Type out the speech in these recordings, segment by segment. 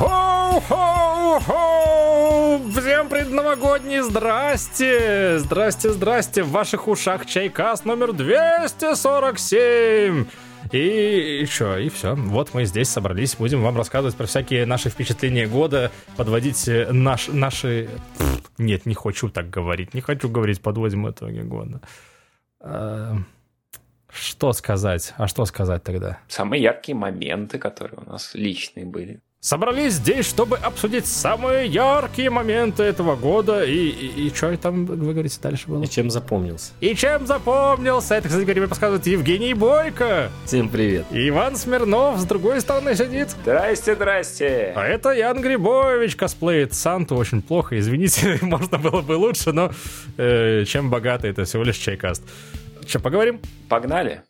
Хоу-хоу-хоу! Всем предновогодний здрасте! Здрасте, здрасте! В ваших ушах чайкас номер 247! И что, и все. Вот мы здесь собрались, будем вам рассказывать про всякие наши впечатления года, подводить э, наш, наши... Нет, не хочу так говорить, не хочу говорить, подводим итоги года. А, что сказать? А что сказать тогда? Самые яркие моменты, которые у нас личные были. Собрались здесь, чтобы обсудить самые яркие моменты этого года. И, и, и что там, вы говорите, дальше было? И чем запомнился? И чем запомнился? Это, кстати говоря, подсказывает Евгений Бойко. Всем привет. И Иван Смирнов с другой стороны сидит. Здрасте, здрасте. А это Ян Грибович косплеит Санту очень плохо. Извините, можно было бы лучше, но э, чем богатый, это всего лишь чайкаст. Че, поговорим? Погнали.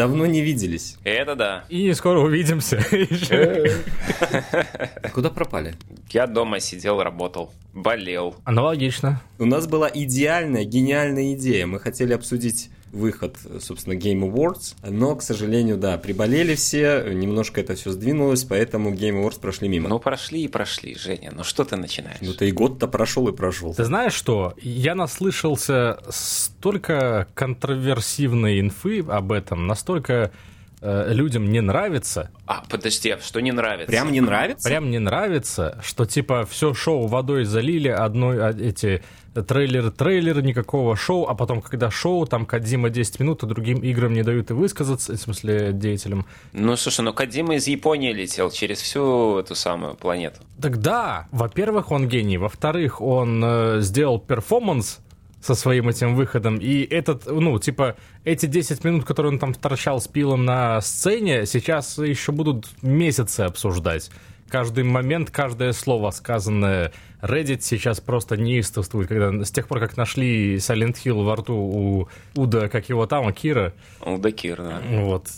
Давно не виделись. Это да. И скоро увидимся. Куда пропали? Я дома сидел, работал, болел. Аналогично. У нас была идеальная, гениальная идея. Мы хотели обсудить выход, собственно, Game Awards, но, к сожалению, да, приболели все, немножко это все сдвинулось, поэтому Game Awards прошли мимо. Ну, прошли и прошли, Женя, ну что ты начинаешь? Ну, ты и год-то прошел и прошел. Ты знаешь что? Я наслышался столько контроверсивной инфы об этом, настолько э, людям не нравится. А, подожди, а что не нравится? Прям не нравится? Прям не нравится, что типа все шоу водой залили, одной а, эти трейлер, трейлер, никакого шоу, а потом, когда шоу, там Кадима 10 минут, а другим играм не дают и высказаться, в смысле, деятелям. Ну, слушай, ну Кадима из Японии летел через всю эту самую планету. Так да, во-первых, он гений, во-вторых, он э, сделал перформанс, со своим этим выходом. И этот, ну, типа, эти 10 минут, которые он там торчал с пилом на сцене, сейчас еще будут месяцы обсуждать. Каждый момент, каждое слово, сказанное Reddit сейчас просто неистовствует, когда с тех пор, как нашли Silent Hill во рту у Уда, как его там, Кира. Уда Кир, да. Вот,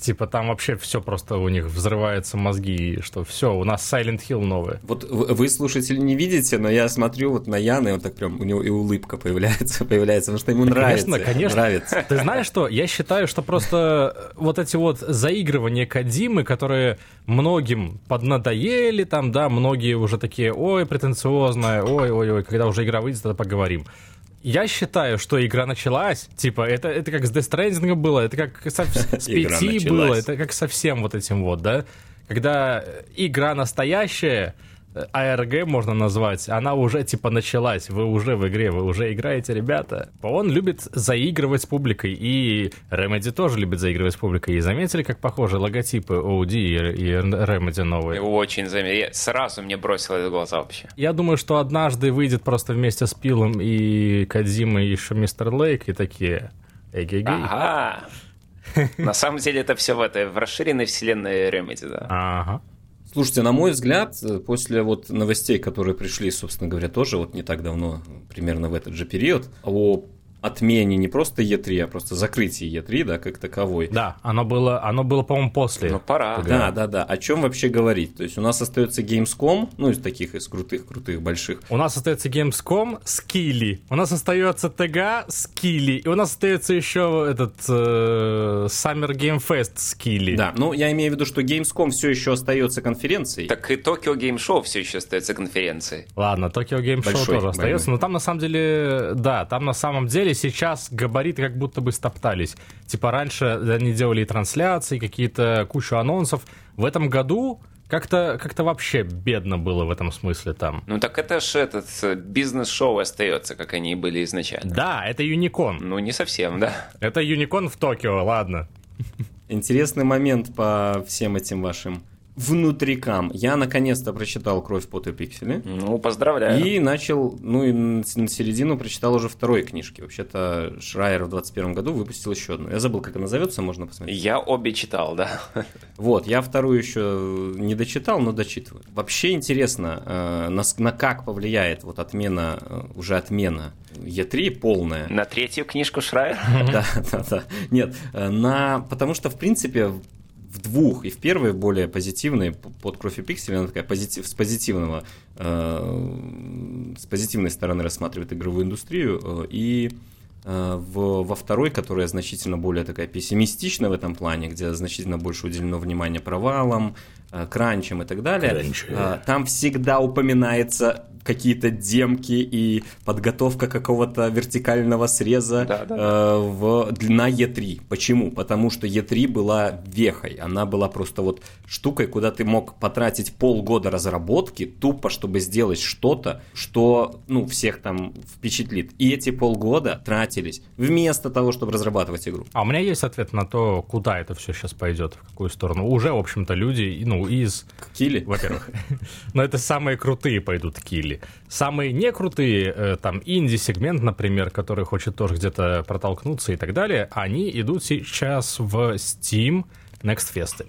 типа там вообще все просто у них взрываются мозги, что все, у нас Silent Hill новое. Вот вы, слушатели, не видите, но я смотрю вот на Яна, и он так прям, у него и улыбка появляется, появляется, потому что ему нравится. Конечно, конечно. Нравится. Ты знаешь что, я считаю, что просто вот эти вот заигрывания Кадимы, которые многим поднадоели, там, да, многие уже такие, ой, претенциозные претенциозная, ой-ой-ой, когда уже игра выйдет, тогда поговорим. Я считаю, что игра началась, типа, это, это как с Death Stranding было, это как со, с PT было, это как со всем вот этим вот, да? Когда игра настоящая, АРГ можно назвать, она уже типа началась, вы уже в игре, вы уже играете, ребята. Он любит заигрывать с публикой, и Remedy тоже любит заигрывать с публикой. И заметили, как похожи логотипы OD и, и Remedy новые? Очень заметили. Сразу мне бросилось в глаза вообще. Я думаю, что однажды выйдет просто вместе с Пилом и Кадзимой еще Мистер Лейк и такие... Эгегей. Ага. На самом деле это все в этой в расширенной вселенной Remedy, да. Ага. Слушайте, на мой взгляд, после вот новостей, которые пришли, собственно говоря, тоже вот не так давно, примерно в этот же период, о отмене не просто Е3, а просто закрытии Е3, да, как таковой. Да, оно было, оно было, по-моему, после. Ну, пора. Да, да, да. О чем вообще говорить? То есть у нас остается Gamescom, ну, из таких, из крутых, крутых, больших. У нас остается Gamescom, Скилли. У нас остается ТГ, Скилли. И у нас остается еще этот э, Summer Game Fest, Скилли. Да, ну, я имею в виду, что Gamescom все еще остается конференцией. Так и Tokyo Game Show все еще остается конференцией. Ладно, Tokyo Game Show тоже остается, но там на самом деле, да, там на самом деле деле сейчас габариты как будто бы стоптались. Типа раньше они делали трансляции, какие-то кучу анонсов. В этом году как-то как вообще бедно было в этом смысле там. Ну так это же этот э, бизнес-шоу остается, как они и были изначально. Да, это Юникон. Ну не совсем, да. Это Юникон в Токио, ладно. Интересный момент по всем этим вашим внутрикам. Я наконец-то прочитал «Кровь, пот и пиксели». Ну, поздравляю. И начал, ну и на середину прочитал уже второй книжки. Вообще-то Шрайер в 21 году выпустил еще одну. Я забыл, как она назовется, можно посмотреть. Я обе читал, да. Вот, я вторую еще не дочитал, но дочитываю. Вообще интересно, э, на, на как повлияет вот отмена, э, уже отмена Е3 полная. На третью книжку Шрайера? Да, да, да. Нет, э, на... потому что, в принципе, в двух, и в первой более позитивной, под кровь и пиксель, она такая позитив, с позитивного, э, с позитивной стороны рассматривает игровую индустрию, э, и э, в, во второй, которая значительно более такая пессимистична в этом плане, где значительно больше уделено внимания провалам, э, кранчам и так далее, Кранчи. э, там всегда упоминается какие-то демки и подготовка какого-то вертикального среза Да, да. э, в, на E3. Почему? Потому что E3 была вехой, она была просто вот штукой, куда ты мог потратить полгода разработки тупо, чтобы сделать что-то, что, ну, всех там впечатлит. И эти полгода тратились вместо того, чтобы разрабатывать игру. А у меня есть ответ на то, куда это все сейчас пойдет, в какую сторону. Уже, в общем-то, люди, ну, из Кили? во-первых. Но это самые крутые пойдут килли. Самые не крутые, э, там, инди-сегмент, например, который хочет тоже где-то протолкнуться и так далее, они идут сейчас в Steam Next Fest.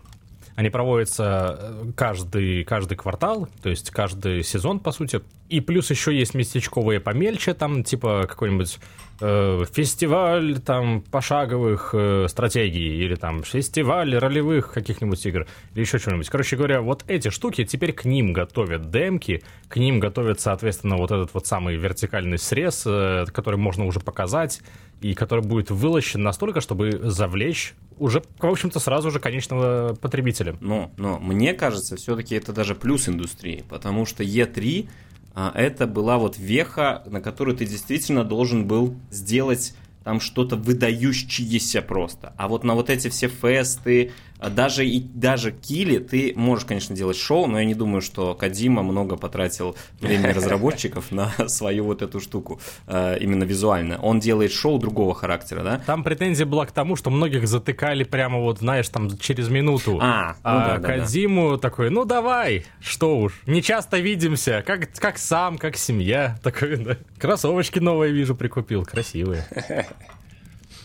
Они проводятся э, каждый, каждый квартал, то есть каждый сезон, по сути. И плюс еще есть местечковые помельче, там, типа какой-нибудь э, фестиваль там пошаговых э, стратегий или там фестиваль ролевых каких-нибудь игр или еще что-нибудь. Короче говоря, вот эти штуки теперь к ним готовят демки, к ним готовят, соответственно, вот этот вот самый вертикальный срез, э, который можно уже показать и который будет вылощен настолько, чтобы завлечь уже, в общем-то, сразу же конечного потребителя. Но, но мне кажется, все-таки это даже плюс индустрии, потому что E3 а, это была вот веха, на которую ты действительно должен был сделать там что-то выдающееся просто. А вот на вот эти все фесты, а даже и даже кили, ты можешь, конечно, делать шоу, но я не думаю, что Кадима много потратил времени разработчиков на свою вот эту штуку, э, именно визуально. Он делает шоу другого характера, да? Там претензия была к тому, что многих затыкали прямо вот, знаешь, там через минуту. А, ну а да, да, да. Кодзиму такой, ну давай, что уж, не часто видимся, как, как сам, как семья. Такой, да. Кроссовочки новые вижу, прикупил, красивые.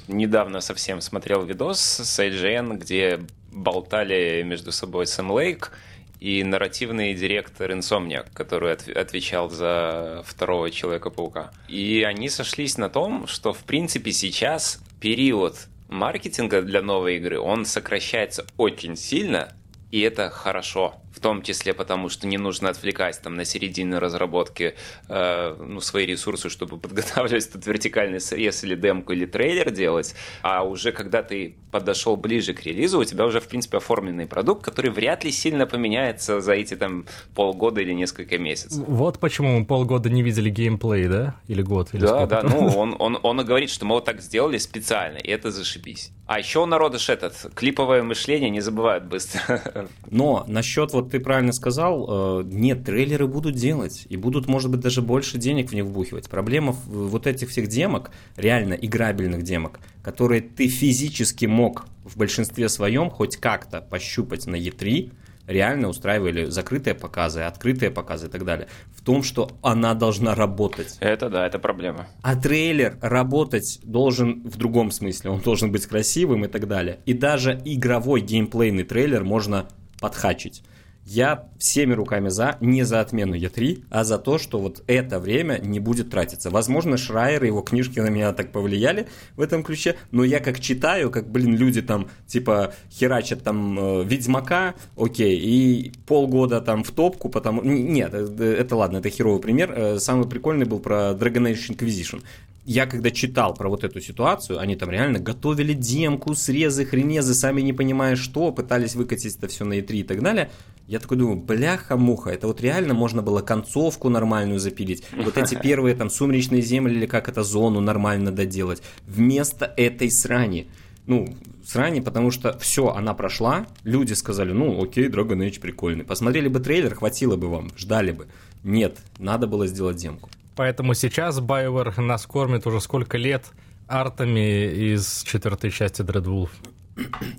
Недавно совсем смотрел видос с IGN, где болтали между собой Сэм Лейк и нарративный директор Insomniac, который от- отвечал за второго Человека-паука. И они сошлись на том, что в принципе сейчас период маркетинга для новой игры, он сокращается очень сильно, и это хорошо. В том числе потому, что не нужно отвлекать там на середину разработки э, ну, свои ресурсы, чтобы подготавливать этот вертикальный срез или демку или трейлер делать. А уже когда ты подошел ближе к релизу, у тебя уже, в принципе, оформленный продукт, который вряд ли сильно поменяется за эти там полгода или несколько месяцев. Вот почему мы полгода не видели геймплей, да? Или год? Или Да, да, ну он, он, он говорит, что мы вот так сделали специально, и это зашибись. А еще у народа ж этот, клиповое мышление не забывают быстро. Но насчет, вот ты правильно сказал, э, нет, трейлеры будут делать, и будут, может быть, даже больше денег в них вбухивать. Проблема вот этих всех демок, реально играбельных демок, которые ты физически мог в большинстве своем хоть как-то пощупать на E3, реально устраивали закрытые показы, открытые показы и так далее, в том, что она должна работать. Это да, это проблема. А трейлер работать должен в другом смысле. Он должен быть красивым и так далее. И даже игровой геймплейный трейлер можно подхачить. Я всеми руками за, не за отмену Е3, а за то, что вот это время не будет тратиться. Возможно, Шрайер и его книжки на меня так повлияли в этом ключе, но я как читаю, как, блин, люди там, типа, херачат там э, Ведьмака, окей, и полгода там в топку, потому... Нет, э, это ладно, это херовый пример. Э, Самый прикольный был про Dragon Age Inquisition я когда читал про вот эту ситуацию, они там реально готовили демку, срезы, хренезы, сами не понимая что, пытались выкатить это все на E3 и так далее. Я такой думаю, бляха-муха, это вот реально можно было концовку нормальную запилить, вот эти первые там сумеречные земли или как это, зону нормально доделать, вместо этой срани. Ну, срани, потому что все, она прошла, люди сказали, ну, окей, Dragon Age прикольный. Посмотрели бы трейлер, хватило бы вам, ждали бы. Нет, надо было сделать демку. Поэтому сейчас BioWare нас кормит уже сколько лет артами из четвертой части Dreadwolf.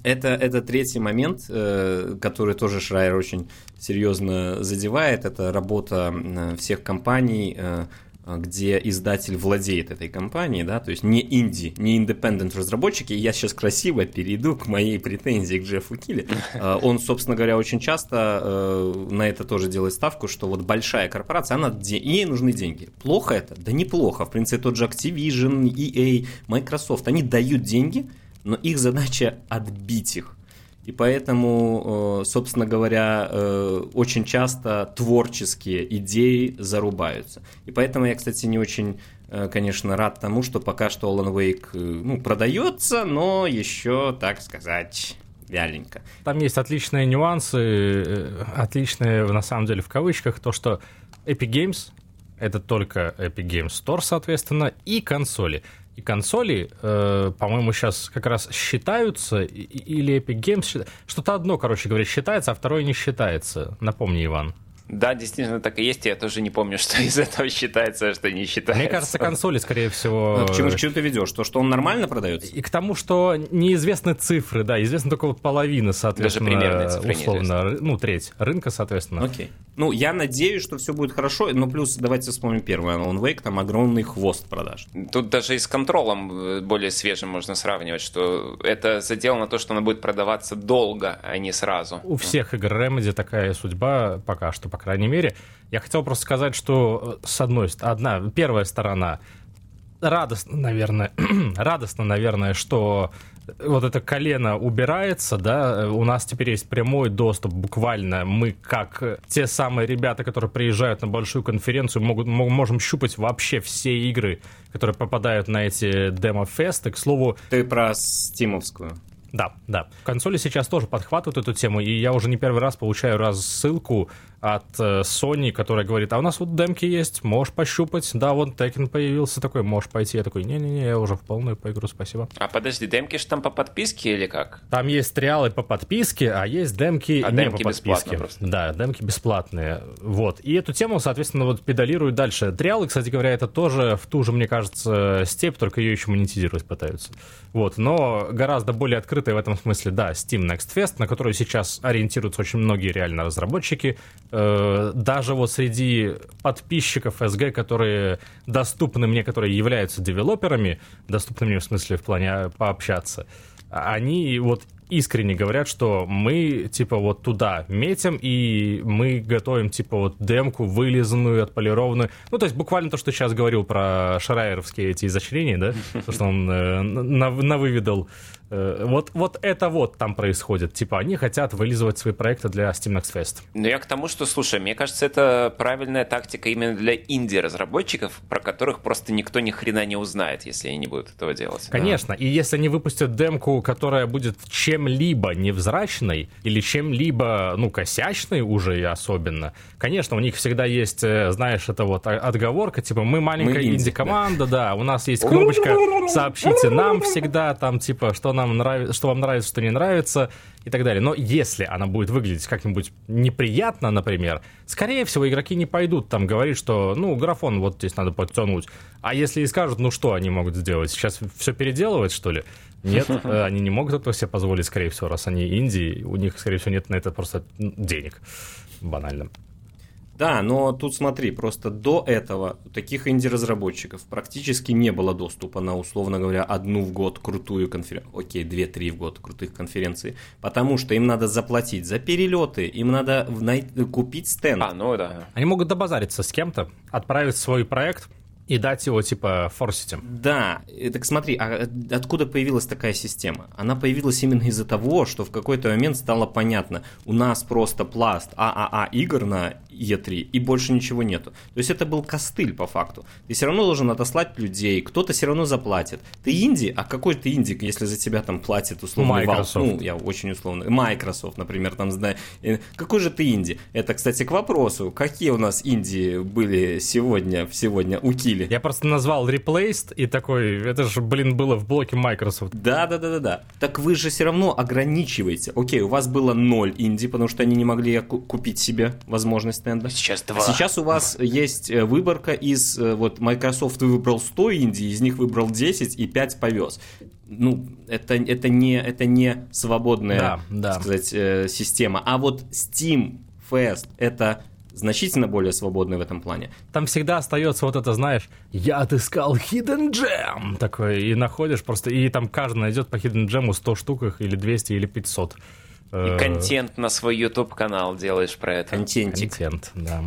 Это, это третий момент, э, который тоже Шрайер очень серьезно задевает. Это работа э, всех компаний, э, где издатель владеет этой компанией, да, то есть не инди, не independent разработчики. Я сейчас красиво перейду к моей претензии к Джеффу Килли. Э, Он, собственно говоря, очень часто э, на это тоже делает ставку, что вот большая корпорация, она, ей нужны деньги. Плохо это? Да неплохо. В принципе, тот же Activision, EA, Microsoft, они дают деньги, но их задача отбить их. И поэтому, э, собственно говоря, э, очень часто творческие идеи зарубаются. И поэтому я, кстати, не очень э, конечно, рад тому, что пока что Alan Wake ну, продается, но еще, так сказать, вяленько. Там есть отличные нюансы, отличные, на самом деле, в кавычках, то, что Epic Games — это только Epic Games Store, соответственно, и консоли. И консоли, э, по-моему, сейчас как раз считаются, или Epic Games, что-то одно, короче говоря, считается, а второе не считается. Напомни, Иван. Да, действительно так и есть. Я тоже не помню, что из этого считается, а что не считается. Мне кажется, консоли, скорее всего... А к чему, к чему ты ведешь? То, что он нормально продается? И к тому, что неизвестны цифры, да, известны только вот половина, соответственно, Даже примерные цифры условно, ну, треть рынка, соответственно. Окей. Ну, я надеюсь, что все будет хорошо, но плюс давайте вспомним первое. Alan Wake, там огромный хвост продаж. Тут даже и с контролем э, более свежим можно сравнивать, что это заделано на то, что она будет продаваться долго, а не сразу. У всех игр Remedy такая судьба пока что, по крайней мере. Я хотел просто сказать, что э, с одной стороны, одна, первая сторона, радостно, наверное, радостно, наверное, что вот это колено убирается, да, у нас теперь есть прямой доступ, буквально мы как те самые ребята, которые приезжают на большую конференцию, могут, можем щупать вообще все игры, которые попадают на эти демо-фесты, к слову... Ты про стимовскую. Да, да. Консоли сейчас тоже подхватывают эту тему, и я уже не первый раз получаю рассылку от э, Sony, которая говорит, а у нас вот демки есть, можешь пощупать. Да, вот Tekken появился такой, можешь пойти. Я такой, не-не-не, я уже в полную поигру, спасибо. А подожди, демки же там по подписке или как? Там есть триалы по подписке, а есть демки а не демки по подписке. Просто. Да, демки бесплатные. Вот. И эту тему, соответственно, вот педалируют дальше. Триалы, кстати говоря, это тоже в ту же, мне кажется, степь, только ее еще монетизировать пытаются. Вот. Но гораздо более открытая в этом смысле, да, Steam Next Fest, на которую сейчас ориентируются очень многие реально разработчики Э, даже вот среди подписчиков SG, которые доступны мне, которые являются девелоперами, доступны мне в смысле в плане пообщаться, они вот искренне говорят, что мы, типа, вот туда метим, и мы готовим, типа, вот демку вылизанную, отполированную. Ну, то есть буквально то, что сейчас говорил про шрайеровские эти изощрения, да, то, что он э, навыведал. Э, вот, вот это вот там происходит. Типа, они хотят вылизывать свои проекты для Steam Next Fest. Ну, я к тому, что, слушай, мне кажется, это правильная тактика именно для инди-разработчиков, про которых просто никто ни хрена не узнает, если они не будут этого делать. Конечно, да. и если они выпустят демку, которая будет чем чем-либо невзрачной или чем-либо, ну, косячной уже и особенно, конечно, у них всегда есть, э, знаешь, это вот отговорка, типа, мы маленькая инди-команда, да. да, у нас есть кнопочка «Сообщите нам всегда», там, типа, что нам нравится, что вам нравится, что не нравится и так далее. Но если она будет выглядеть как-нибудь неприятно, например, скорее всего, игроки не пойдут там говорить, что, ну, графон вот здесь надо подтянуть. А если и скажут, ну, что они могут сделать? Сейчас все переделывать, что ли? Нет, э, они не могут этого себе позволить, скорее всего, раз они Индии, у них, скорее всего, нет на это просто денег. Банально. Да, но тут смотри, просто до этого таких инди-разработчиков практически не было доступа на, условно говоря, одну в год крутую конференцию. Окей, две-три в год крутых конференций. Потому что им надо заплатить за перелеты, им надо купить стенд. А, ну да. Они могут добазариться с кем-то, отправить свой проект, и дать его, типа, форсить. Да, так смотри, а откуда появилась такая система? Она появилась именно из-за того, что в какой-то момент стало понятно, у нас просто пласт ААА игр на E3, и больше ничего нету. То есть это был костыль по факту. Ты все равно должен отослать людей, кто-то все равно заплатит. Ты инди, а какой ты инди, если за тебя там платит условно Microsoft. Valve? Ну, я очень условно. Microsoft, например, там знаю. Э, какой же ты инди? Это, кстати, к вопросу, какие у нас инди были сегодня, сегодня у Кили? Я просто назвал Replaced и такой, это же, блин, было в блоке Microsoft. Да, да, да, да, да. Так вы же все равно ограничиваете. Окей, у вас было ноль инди, потому что они не могли купить себе возможность стенда. Сейчас два. Сейчас у вас есть э, выборка из, э, вот Microsoft выбрал 100 инди, из них выбрал 10 и 5 повез. Ну, это, это, не, это не свободная, да, да. сказать, э, система. А вот Steam Fest это значительно более свободный в этом плане. Там всегда остается вот это, знаешь, я отыскал Hidden Gem такой, и находишь просто, и там каждый найдет по Hidden Gem 100 штуках, или 200, или 500. И э, контент на свой YouTube-канал делаешь про это. Контентик. Контент, да.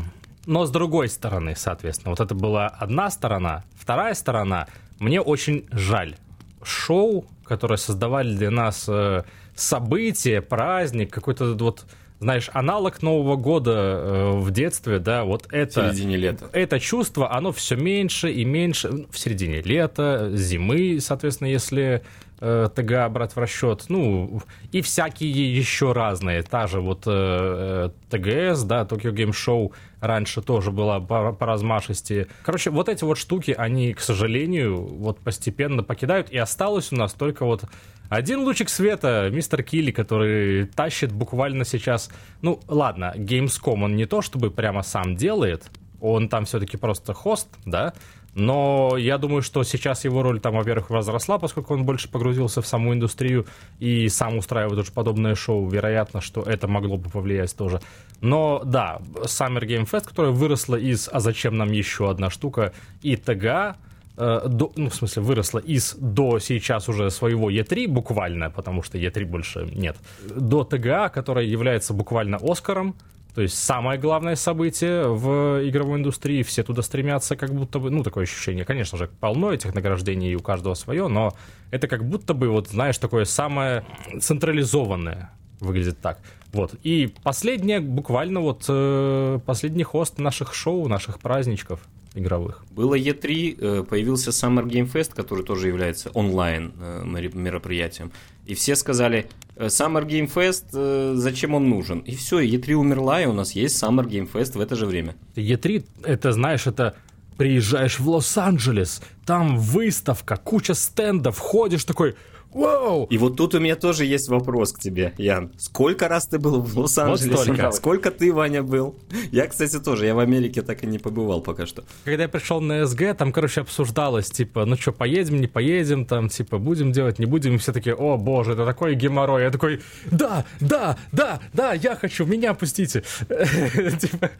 Но с другой стороны, соответственно, вот это была одна сторона. Вторая сторона, мне очень жаль. Шоу, которое создавали для нас э, событие, праздник, какой-то вот знаешь, аналог Нового года э, в детстве, да, вот это... В середине лета. Это чувство, оно все меньше и меньше в середине лета, зимы, соответственно, если э, ТГА брать в расчет, ну, и всякие еще разные. Та же вот э, э ТГС, да, Tokyo Game Show раньше тоже была по, по размашисти. Короче, вот эти вот штуки, они, к сожалению, вот постепенно покидают, и осталось у нас только вот один лучик света, мистер Килли, который тащит буквально сейчас... Ну, ладно, Gamescom он не то чтобы прямо сам делает, он там все-таки просто хост, да, но я думаю, что сейчас его роль там, во-первых, возросла, поскольку он больше погрузился в саму индустрию и сам устраивает уже подобное шоу. Вероятно, что это могло бы повлиять тоже. Но да, Summer Game Fest, которая выросла из «А зачем нам еще одна штука?» и ТГА, э, до, ну, в смысле, выросла из до сейчас уже своего E3 буквально, потому что E3 больше нет, до ТГА, которая является буквально Оскаром, то есть самое главное событие в игровой индустрии, все туда стремятся, как будто бы, ну, такое ощущение, конечно же, полно этих награждений, и у каждого свое, но это как будто бы, вот, знаешь, такое самое централизованное выглядит так. Вот. И последнее, буквально вот э, последний хост наших шоу, наших праздничков игровых. Было E3, э, появился Summer Game Fest, который тоже является онлайн э, мероприятием. И все сказали, «Э, Summer Game Fest, зачем он нужен? И все, E3 умерла, и у нас есть Summer Game Fest в это же время. E3, это, знаешь, это приезжаешь в Лос-Анджелес, там выставка, куча стендов, ходишь такой, Вау! И вот тут у меня тоже есть вопрос к тебе, Ян. Сколько раз ты был в Лос-Анджелесе? Вот столько. Сколько ты, Ваня, был? Я, кстати, тоже. Я в Америке так и не побывал пока что. Когда я пришел на СГ, там, короче, обсуждалось, типа, ну что, поедем, не поедем, там, типа, будем делать, не будем. И все такие, о, боже, это такой геморрой. Я такой, да, да, да, да, я хочу, меня пустите. Типа.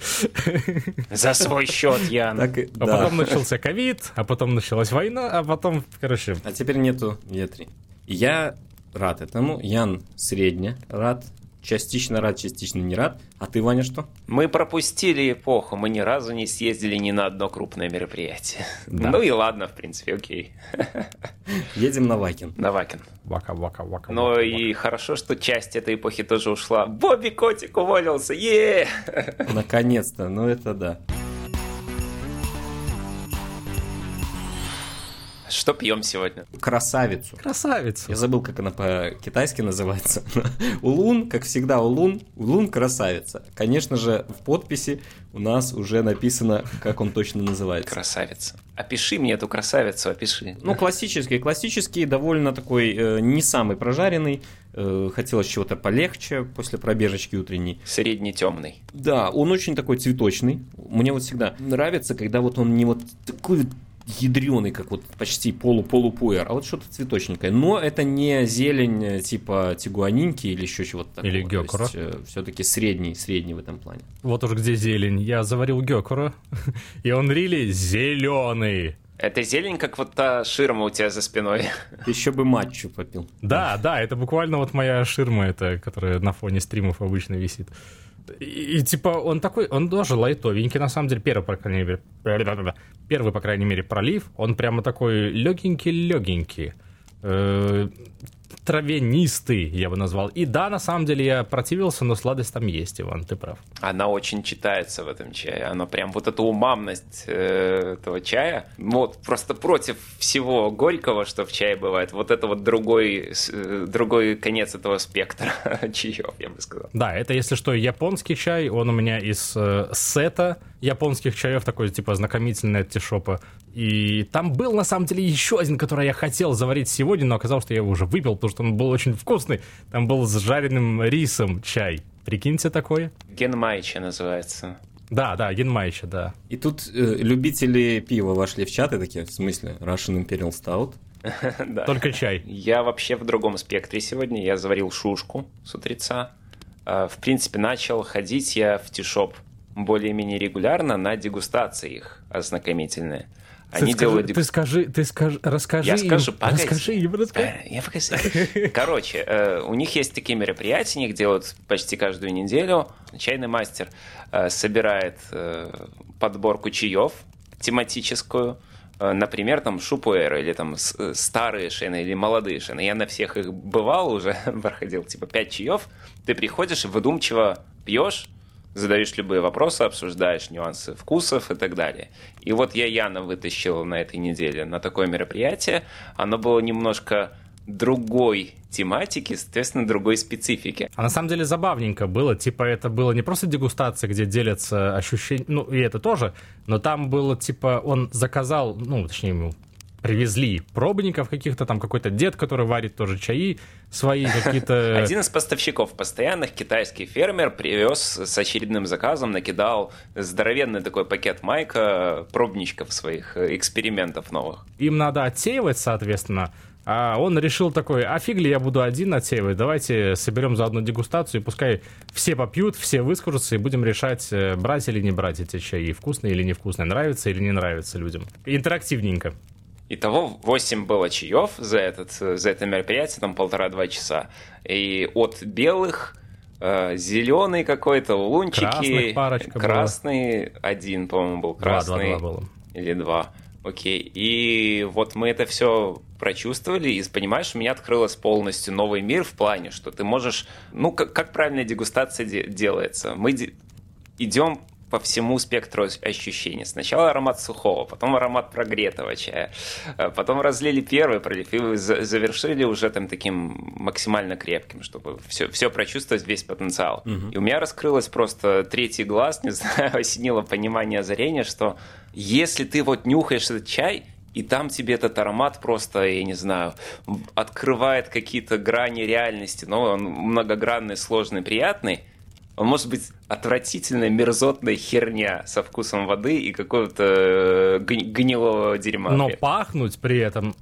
За свой счет, Ян. А потом начался ковид, а потом началась война, а потом, короче... А теперь нету Е3. Я рад этому. Ян средне рад. Частично рад, частично не рад. А ты, Ваня, что? Мы пропустили эпоху. Мы ни разу не съездили ни на одно крупное мероприятие. Да. Ну и ладно, в принципе, окей. Едем на Вакин. На Вакин. Вака, вака, вака. Но вака, и вака. хорошо, что часть этой эпохи тоже ушла. Бобби Котик уволился. Е! Наконец-то. Ну это да. Что пьем сегодня? Красавицу. Красавицу. Я забыл, как она по-китайски называется. Улун, как всегда, улун. Улун красавица. Конечно же, в подписи у нас уже написано, как он точно называется. Красавица. Опиши мне эту красавицу, опиши. Ну, классический. Классический, довольно такой э, не самый прожаренный. Э, хотелось чего-то полегче после пробежечки утренней. Средний темный. Да, он очень такой цветочный. Мне вот всегда нравится, когда вот он не вот такой ядреный, как вот почти полу-полупуэр, а вот что-то цветочненькое. Но это не зелень э, типа тигуанинки или еще чего-то такого. Или гёкура. Э, все-таки средний, средний в этом плане. Вот уж где зелень. Я заварил гёкура, и он рили зеленый. Это зелень, как вот та ширма у тебя за спиной. Еще бы матчу попил. Да, да, это буквально вот моя ширма, это, которая на фоне стримов обычно висит. И, и типа он такой, он тоже лайтовенький, на самом деле, первый, по крайней мере, первый, по крайней мере, пролив, он прямо такой легенький-легенький. Э, травянистый, я бы назвал. И да, на самом деле я противился, но сладость там есть, Иван, ты прав. Она очень читается в этом чае. Она прям вот эта умамность э, этого чая, вот просто против всего горького, что в чае бывает, вот это вот другой, э, другой конец этого спектра чаев, я бы сказал. Да, это, если что, японский чай, он у меня из э, сета японских чаев, такой, типа, знакомительный от тишопа. И там был, на самом деле, еще один, который я хотел заварить сегодня, но оказалось, что я его уже выпил, потому что он был очень вкусный. Там был с жареным рисом чай. Прикиньте такое. Генмайча называется. Да, да, Генмайча, да. И тут э, любители пива вошли в чат и такие, в смысле, Russian Imperial Stout? да. Только чай. Я вообще в другом спектре сегодня. Я заварил шушку с утреца. А, в принципе, начал ходить я в тишоп более-менее регулярно на дегустации их ознакомительные. Они ты делают... Скажи, ты скажи, ты скажи, расскажи Я им, скажу, погоди. Расскажи им, расскажи. Э, я покажу. Короче, э, у них есть такие мероприятия, они их делают почти каждую неделю. Чайный мастер э, собирает подборку чаев тематическую, например, там шупуэры или там старые шины или молодые шины. Я на всех их бывал уже, проходил типа 5 чаев. Ты приходишь и выдумчиво пьешь, задаешь любые вопросы, обсуждаешь нюансы вкусов и так далее. И вот я Яна вытащил на этой неделе на такое мероприятие. Оно было немножко другой тематики, соответственно, другой специфики. А на самом деле забавненько было, типа это было не просто дегустация, где делятся ощущения, ну и это тоже, но там было типа он заказал, ну точнее ему привезли пробников каких-то, там какой-то дед, который варит тоже чаи свои какие-то... Один из поставщиков постоянных, китайский фермер, привез с очередным заказом, накидал здоровенный такой пакет майка пробничков своих экспериментов новых. Им надо отсеивать, соответственно, а он решил такой, а фиг ли я буду один отсеивать, давайте соберем за одну дегустацию, и пускай все попьют, все выскажутся, и будем решать, э, брать или не брать эти чаи, вкусные или невкусные, нравится или не нравится людям. Интерактивненько. Итого 8 было чаев за, этот, за это мероприятие, там полтора-два часа. И от белых, э, зеленый какой-то, улунчики, красный, было. один, по-моему, был красный. Два, два, два было. Или два. Окей. И вот мы это все прочувствовали, и понимаешь, у меня открылось полностью новый мир в плане, что ты можешь... Ну, как, как правильная дегустация де- делается? Мы де- идем по всему спектру ощущений. Сначала аромат сухого, потом аромат прогретого чая, э, потом разлили первый пролив и завершили уже там таким максимально крепким, чтобы все, все прочувствовать, весь потенциал. Угу. И у меня раскрылось просто третий глаз, не знаю, осенило понимание озарения, что если ты вот нюхаешь этот чай, и там тебе этот аромат просто, я не знаю, открывает какие-то грани реальности, но он многогранный, сложный, приятный, он может быть отвратительная, мерзотная херня со вкусом воды и какого-то э, гнилого дерьма. Но пахнуть при этом...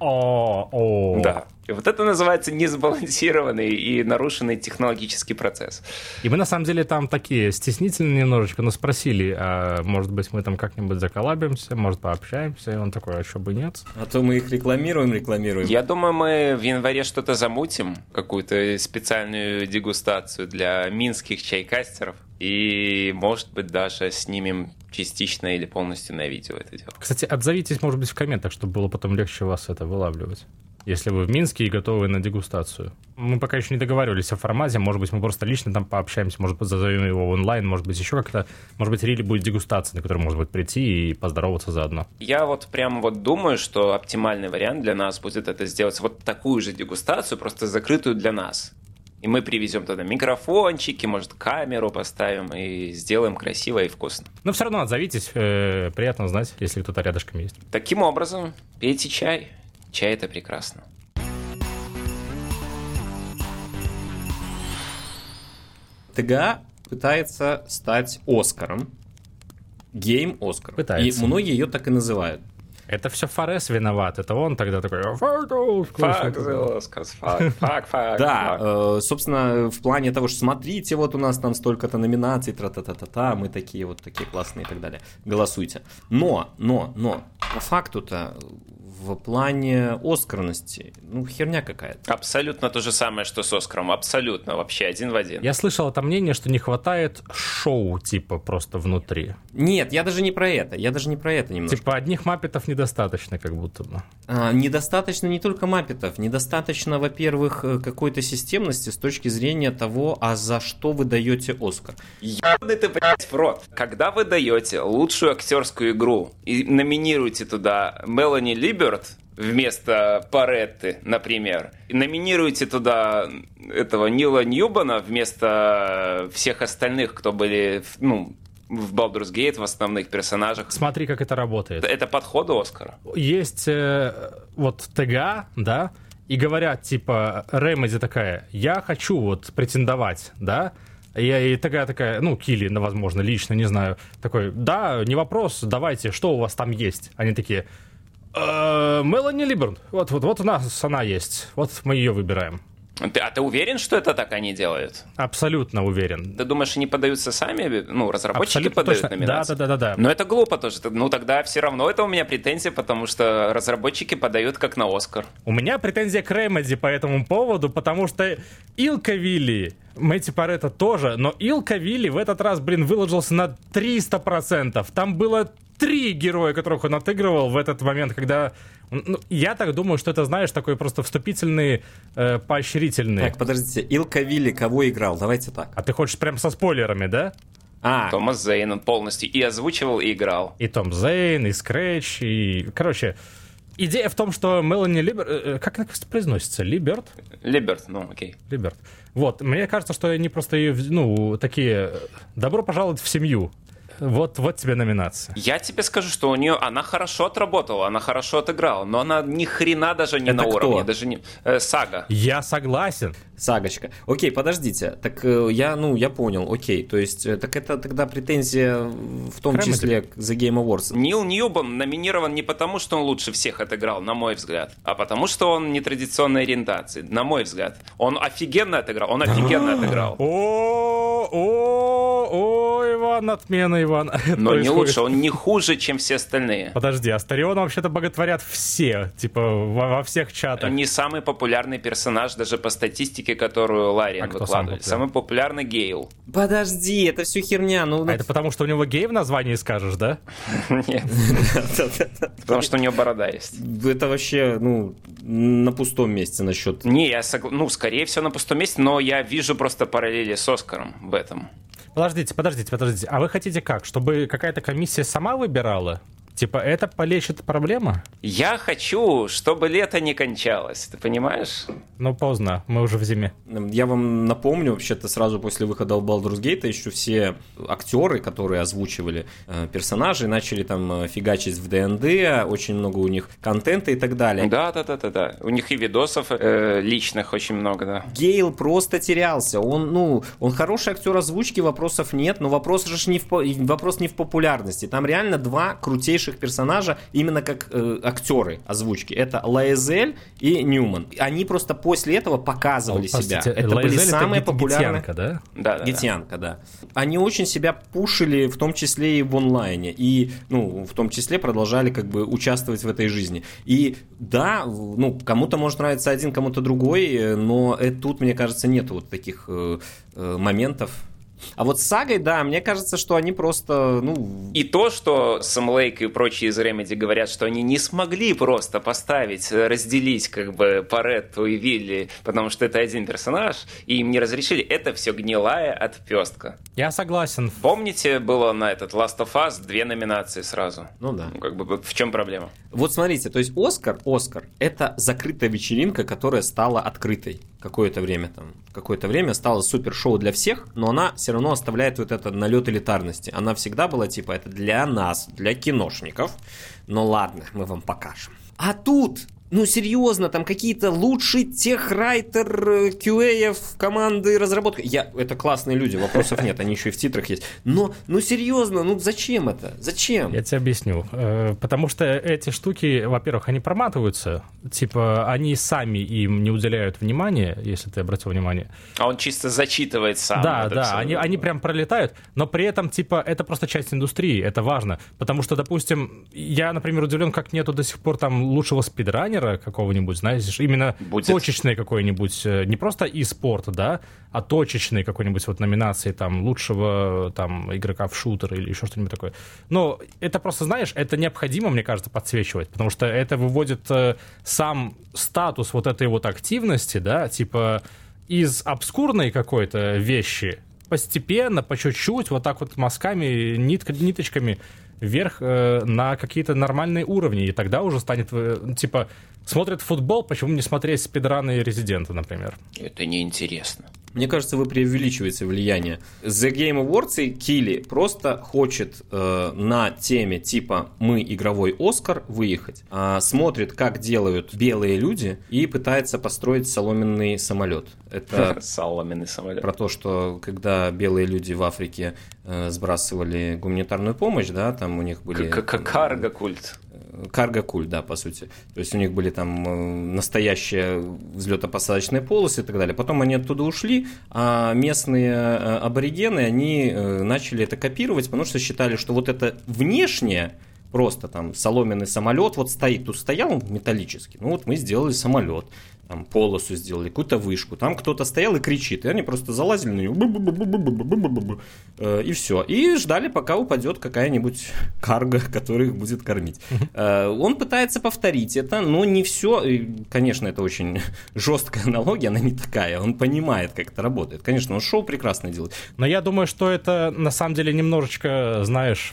Да. И вот это называется несбалансированный и нарушенный технологический процесс. И мы на самом деле там такие стеснительные немножечко, но спросили, а может быть мы там как-нибудь заколабимся, может пообщаемся, и он такой, а что бы нет? А то мы их рекламируем, рекламируем. Я думаю, мы в январе что-то замутим, какую-то специальную дегустацию для минских чайкастеров, и, может быть, даже снимем частично или полностью на видео это дело. Кстати, отзовитесь, может быть, в комментах, чтобы было потом легче вас это вылавливать если вы в Минске и готовы на дегустацию. Мы пока еще не договаривались о формате, может быть, мы просто лично там пообщаемся, может быть, зазовем его онлайн, может быть, еще как-то, может быть, Рили будет дегустация, на которую может быть прийти и поздороваться заодно. Я вот прям вот думаю, что оптимальный вариант для нас будет это сделать вот такую же дегустацию, просто закрытую для нас. И мы привезем туда микрофончики, может, камеру поставим и сделаем красиво и вкусно. Но все равно отзовитесь, э, приятно знать, если кто-то рядышком есть. Таким образом, пейте чай, Чай это прекрасно. ТГА пытается стать Оскаром. Гейм Оскар. Пытается. И многие ее так и называют. Это все Форес виноват. Это он тогда такой... Да, собственно, в плане того, что смотрите, вот у нас там столько-то номинаций, тра-та-та-та-та, мы такие вот такие классные и так далее. Голосуйте. Но, но, но, по факту-то в плане оскарности, ну, херня какая-то. Абсолютно то же самое, что с Оскаром. Абсолютно, вообще один в один. Я слышал это мнение, что не хватает шоу, типа, просто внутри. Нет, я даже не про это. Я даже не про это немножко. Типа, одних маппетов недостаточно, как будто бы. А, недостаточно не только маппетов. Недостаточно, во-первых, э, какой-то системности с точки зрения того, а за что вы даете Оскар. Ебаный ты, блядь, в рот. Когда вы даете лучшую актерскую игру и номинируете туда Мелани Либер, Стюарт вместо Паретты, например. Номинируйте туда этого Нила Ньюбана вместо всех остальных, кто были, ну, в Baldur's Gate в основных персонажах. Смотри, как это работает. Это подходы Оскара. Есть э, вот ТГА, да, и говорят, типа, Ремеди такая, я хочу вот претендовать, да, я и такая такая, ну, Килли, возможно, лично, не знаю, такой, да, не вопрос, давайте, что у вас там есть? Они такие, Мелани Либерн. Вот, вот, вот у нас она есть. Вот мы ее выбираем. Ты, а ты уверен, что это так они делают? Абсолютно уверен. Ты думаешь, они подаются сами? Ну, разработчики Абсолютно подают точно. номинации? Да, да, да, да, да. Но это глупо тоже. Ну, тогда все равно это у меня претензия, потому что разработчики подают как на Оскар. У меня претензия к Ремеди по этому поводу, потому что Илка Вилли, Мэтти Паретто тоже, но Илка Вилли в этот раз, блин, выложился на 300%. Там было три героя, которых он отыгрывал в этот момент, когда... Ну, я так думаю, что это, знаешь, такой просто вступительный, э, поощрительный. Так, подождите, Илка Вилли кого играл? Давайте так. А ты хочешь прям со спойлерами, да? А, Томас Зейн он полностью и озвучивал, и играл. И Том Зейн, и Скретч, и... Короче, идея в том, что Мелани Либерт... э, Как это произносится? Либерт? Либерт, ну окей. Либерт. Вот, мне кажется, что они просто, ее, ну, такие... э, Добро пожаловать в семью. Вот, вот тебе номинация. Я тебе скажу, что у нее она хорошо отработала, она хорошо отыграла, но она ни хрена даже не Это на кто? уровне, даже не э, Сага. Я согласен. Сагочка. Окей, подождите. Так э, я, ну, я понял, окей. То есть, э, так это тогда претензия в том Remedy. числе к The Game Awards. Нил Ньюбом номинирован не потому, что он лучше всех отыграл, на мой взгляд, а потому, что он нетрадиционной ориентации, на мой взгляд. Он офигенно отыграл, он офигенно отыграл. О, о, о, Иван, отмена, Иван. Но не лучше, он не хуже, чем все остальные. Подожди, Астариона вообще-то боготворят все, типа, во, во всех чатах. Не самый популярный персонаж даже по статистике, которую Лариан А кто самый выкладывает. Самый популярный Гейл. Подожди, это все херня. Ну, А это потому, что у него гей в названии скажешь, да? Нет, потому что у него борода есть. это вообще, ну, на пустом месте насчет. Не, я согла- ну, скорее всего, на пустом месте, но я вижу просто параллели с Оскаром в этом. Подождите, подождите, подождите. А вы хотите как? Чтобы какая-то комиссия сама выбирала? Типа, это полечит проблема? Я хочу, чтобы лето не кончалось, ты понимаешь? Ну, поздно, мы уже в зиме. Я вам напомню, вообще-то сразу после выхода Baldur's Gate еще все актеры, которые озвучивали э, персонажей, начали там э, фигачить в ДНД, очень много у них контента и так далее. Да, да, да, да, да. У них и видосов э, личных очень много, да. Гейл просто терялся. Он, ну, он хороший актер озвучки, вопросов нет, но вопрос же не в, вопрос не в популярности. Там реально два крутейших персонажа, именно как э, актеры озвучки. Это Лаэзель и Ньюман. Они просто после этого показывали себя. Простите, Это были Лаизель самые Гит- популярные. Гитянка, да? Да, да. Гитянка, да. Они очень себя пушили, в том числе и в онлайне, и, ну, в том числе продолжали как бы участвовать в этой жизни. И да, ну, кому-то может нравиться один, кому-то другой, э, но э, тут, мне кажется, нет вот таких э, э, моментов. А вот с Сагой, да, мне кажется, что они просто, ну, И то, что Сэм Лейк и прочие из Remedy говорят, что они не смогли просто поставить, разделить как бы Паретту и Вилли, потому что это один персонаж, и им не разрешили, это все гнилая отпестка. Я согласен. Помните, было на этот Last of Us две номинации сразу? ну да. Ну, как бы в чем проблема? Вот смотрите, то есть Оскар, Оскар, это закрытая вечеринка, которая стала открытой какое-то время там, какое-то время стала супершоу для всех, но она все равно оставляет вот этот налет элитарности. Она всегда была типа это для нас, для киношников. Но ладно, мы вам покажем. А тут ну, серьезно, там какие-то лучший техрайтер э, QA команды разработки. Я, это классные люди, вопросов нет, они еще и в титрах есть. Но, ну, серьезно, ну, зачем это? Зачем? Я тебе объясню. Э, Потому что эти штуки, во-первых, они проматываются. Типа, они сами им не уделяют внимания, если ты обратил внимание. А он чисто зачитывает сам. Да, да, всё. они, они прям пролетают, но при этом, типа, это просто часть индустрии, это важно. Потому что, допустим, я, например, удивлен, как нету до сих пор там лучшего спидранера какого-нибудь, знаешь, именно Будет. точечный какой-нибудь, э, не просто и спорт, да, а точечный какой-нибудь вот номинации там лучшего там игрока в шутер или еще что-нибудь такое. Но это просто, знаешь, это необходимо, мне кажется, подсвечивать, потому что это выводит э, сам статус вот этой вот активности, да, типа из обскурной какой-то вещи постепенно, по чуть-чуть, вот так вот мазками, нитка- ниточками вверх э, на какие-то нормальные уровни, и тогда уже станет, э, типа, смотрят футбол, почему не смотреть спидраны Резидента, например? Это неинтересно. Мне кажется, вы преувеличиваете влияние. The Game Awards и Килли просто хочет э, на теме типа «Мы игровой Оскар» выехать. А смотрит, как делают белые люди и пытается построить соломенный самолет. Это Соломенный самолет. про то, что когда белые люди в Африке э, сбрасывали гуманитарную помощь, да, там у них были... Как карго-культ. Карго-куль, да, по сути. То есть у них были там э, настоящие взлетно-посадочные полосы и так далее. Потом они оттуда ушли, а местные э, аборигены, они э, начали это копировать, потому что считали, что вот это внешнее, просто там соломенный самолет вот стоит, тут стоял металлический, ну вот мы сделали самолет. Там, полосу сделали, какую-то вышку. Там кто-то стоял и кричит, и они просто залазили на нее, и все. И ждали, пока упадет какая-нибудь карга, которая их будет кормить. Он пытается повторить это, но не все. Конечно, это очень жесткая аналогия, она не такая. Он понимает, как это работает. Конечно, он шоу прекрасно делает. Но я думаю, что это на самом деле немножечко, знаешь,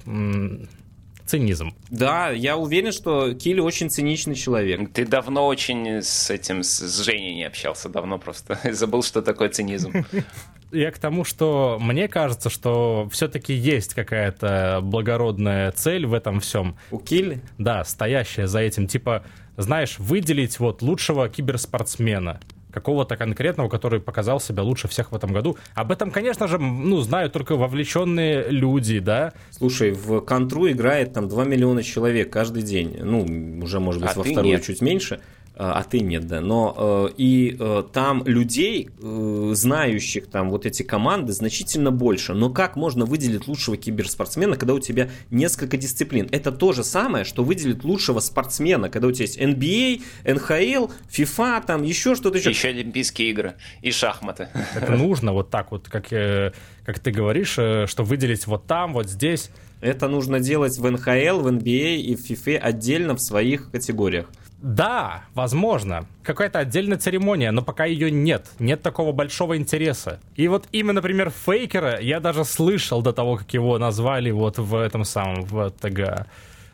цинизм. Да, я уверен, что Килли очень циничный человек. Ты давно очень с этим, с Женей не общался, давно просто забыл, что такое цинизм. Я к тому, что мне кажется, что все-таки есть какая-то благородная цель в этом всем. У Килли? Да, стоящая за этим. Типа, знаешь, выделить вот лучшего киберспортсмена какого-то конкретного, который показал себя лучше всех в этом году. Об этом, конечно же, ну, знают только вовлеченные люди, да. Слушай, в контру играет там 2 миллиона человек каждый день. Ну, уже, может быть, а во вторую нет. чуть меньше. А, ты нет, да. Но э, и э, там людей, э, знающих там вот эти команды, значительно больше. Но как можно выделить лучшего киберспортсмена, когда у тебя несколько дисциплин? Это то же самое, что выделить лучшего спортсмена, когда у тебя есть NBA, NHL, FIFA, там еще что-то еще. Еще Олимпийские игры и шахматы. Это нужно вот так вот, как, как ты говоришь, что выделить вот там, вот здесь. Это нужно делать в НХЛ, в NBA и в FIFA отдельно в своих категориях. Да, возможно. Какая-то отдельная церемония, но пока ее нет. Нет такого большого интереса. И вот именно, например, Фейкера я даже слышал до того, как его назвали вот в этом самом, в ТГ.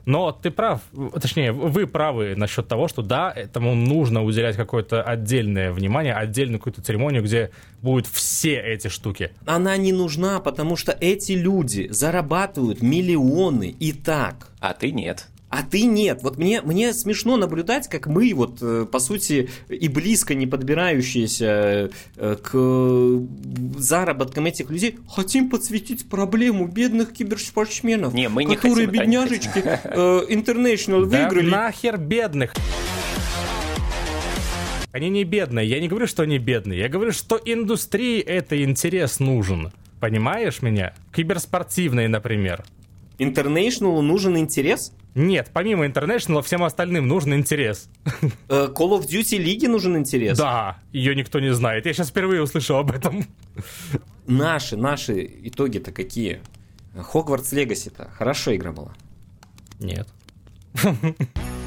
Но ты прав, точнее, вы правы насчет того, что да, этому нужно уделять какое-то отдельное внимание, отдельную какую-то церемонию, где будут все эти штуки. Она не нужна, потому что эти люди зарабатывают миллионы и так. А ты нет. А ты нет. Вот мне, мне смешно наблюдать, как мы, вот, э, по сути, и близко не подбирающиеся э, к заработкам этих людей, хотим подсветить проблему бедных киберспортсменов, не, мы не которые, хотим, бедняжечки, э, International выиграли. Да нахер бедных. Они не бедные. Я не говорю, что они бедные. Я говорю, что индустрии это интерес нужен. Понимаешь меня? Киберспортивные, например. International нужен интерес? Нет, помимо International, всем остальным нужен интерес. Э, Call of Duty лиги нужен интерес? Да, ее никто не знает. Я сейчас впервые услышал об этом. Наши, наши итоги-то какие? Хогвартс Легаси-то хорошая игра была? Нет.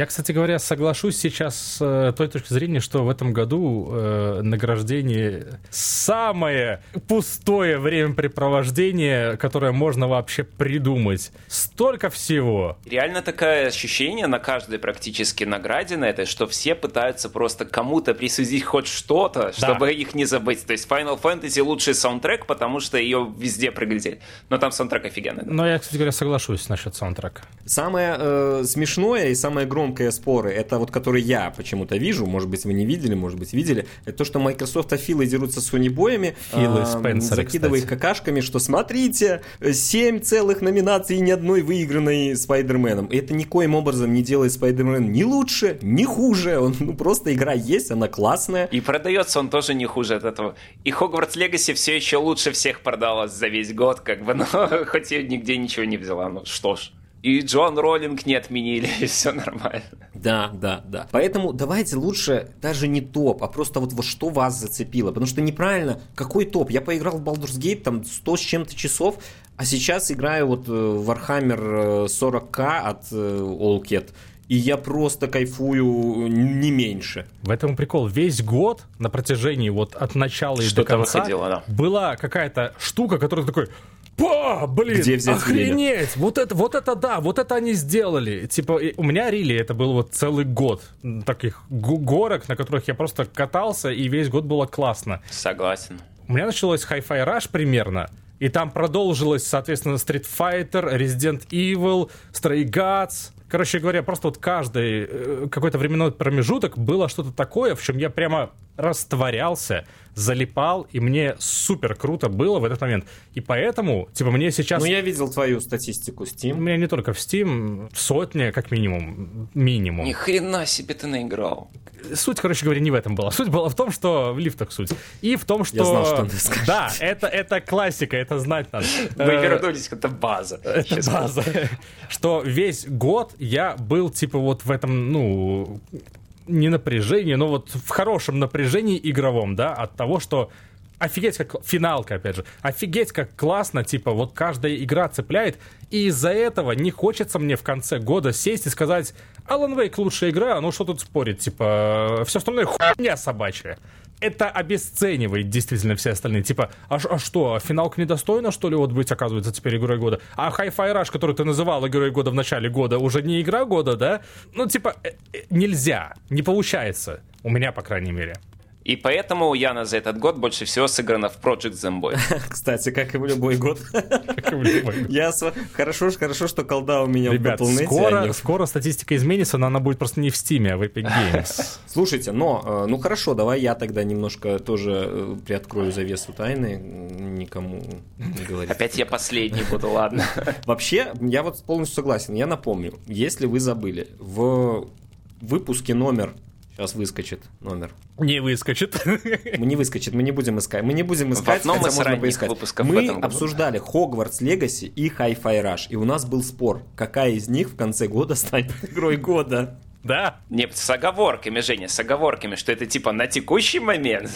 Я, кстати говоря, соглашусь сейчас с э, той точки зрения, что в этом году э, награждение самое пустое времяпрепровождение, которое можно вообще придумать. Столько всего. Реально такое ощущение на каждой практически награде на это, что все пытаются просто кому-то присудить хоть что-то, чтобы да. их не забыть. То есть Final Fantasy лучший саундтрек, потому что ее везде проглядели. Но там саундтрек офигенный. Да. Но я, кстати говоря, соглашусь насчет саундтрека. Самое э, смешное и самое громкое громкие споры, это вот которые я почему-то вижу, может быть, вы не видели, может быть, видели, это то, что Microsoft Филы дерутся с Sony боями, Филы, э, закидывая их какашками, что смотрите, 7 целых номинаций и ни одной выигранной Спайдерменом. И это никоим образом не делает Спайдермен ни лучше, ни хуже. Он, ну, просто игра есть, она классная. И продается он тоже не хуже от этого. И Хогвартс Легаси все еще лучше всех продалась за весь год, как бы, но хоть и нигде ничего не взяла. Ну что ж и Джон Роллинг не отменили, и все нормально. Да, да, да. Поэтому давайте лучше даже не топ, а просто вот, вот что вас зацепило. Потому что неправильно, какой топ? Я поиграл в Baldur's Gate там 100 с чем-то часов, а сейчас играю вот в э, Warhammer 40к э, от э, Allcat. И я просто кайфую не меньше. В этом прикол. Весь год на протяжении вот от начала и до конца выходило, да. была какая-то штука, которая такой Па, блин, Где взять охренеть, время? вот это, вот это да, вот это они сделали. Типа, у меня рили это был вот целый год таких горок, на которых я просто катался, и весь год было классно. Согласен. У меня началось Hi-Fi Rush примерно, и там продолжилось, соответственно, Street Fighter, Resident Evil, Stray Gods. Короче говоря, просто вот каждый э, какой-то временной промежуток было что-то такое, в чем я прямо растворялся, залипал, и мне супер круто было в этот момент. И поэтому, типа, мне сейчас... Ну, я видел твою статистику Steam. У меня не только в Steam, сотня, как минимум, минимум. Ни хрена себе ты наиграл. Суть, короче говоря, не в этом была. Суть была в том, что в лифтах суть. И в том, что... Я знал, что ты скажешь. Да, это, это классика, это знать надо. Вы вернулись, это база. это база. Что весь год я был, типа, вот в этом, ну, не напряжении, но вот в хорошем напряжении игровом, да, от того, что офигеть как финалка, опять же, офигеть как классно, типа, вот каждая игра цепляет, и из-за этого не хочется мне в конце года сесть и сказать, Alan Wake лучшая игра, ну что тут спорить, типа, все остальное хуйня собачья. Это обесценивает действительно все остальные. Типа, а, а что, финалка недостойна, что ли, вот быть, оказывается, теперь игрой года? А Hi-Fi Rush, который ты называл игрой года в начале года, уже не игра года, да? Ну, типа, э, э, нельзя, не получается. У меня, по крайней мере. И поэтому у Яна за этот год больше всего сыграно в Project Zomboid. Кстати, как и в любой год. Как и в любой год. Я хорошо, хорошо, что колда у меня Ребят, в Battle.net, а скоро, скоро статистика изменится, но она будет просто не в Стиме, а в Epic Games. Слушайте, но, э, ну хорошо, давай я тогда немножко тоже э, приоткрою завесу тайны, никому не говорить. Опять я последний буду, ладно. Вообще, я вот полностью согласен. Я напомню, если вы забыли, в выпуске номер, сейчас выскочит номер, Не выскочит. мы не выскочит, мы не будем искать, мы не будем искать, одном хотя можно поискать. выпусков в Мы году. обсуждали Хогвартс Легаси и Hi-Fi Rush, и у нас был спор, какая из них в конце года станет игрой года. Да. Не, с оговорками, Женя, с оговорками, что это типа на текущий момент.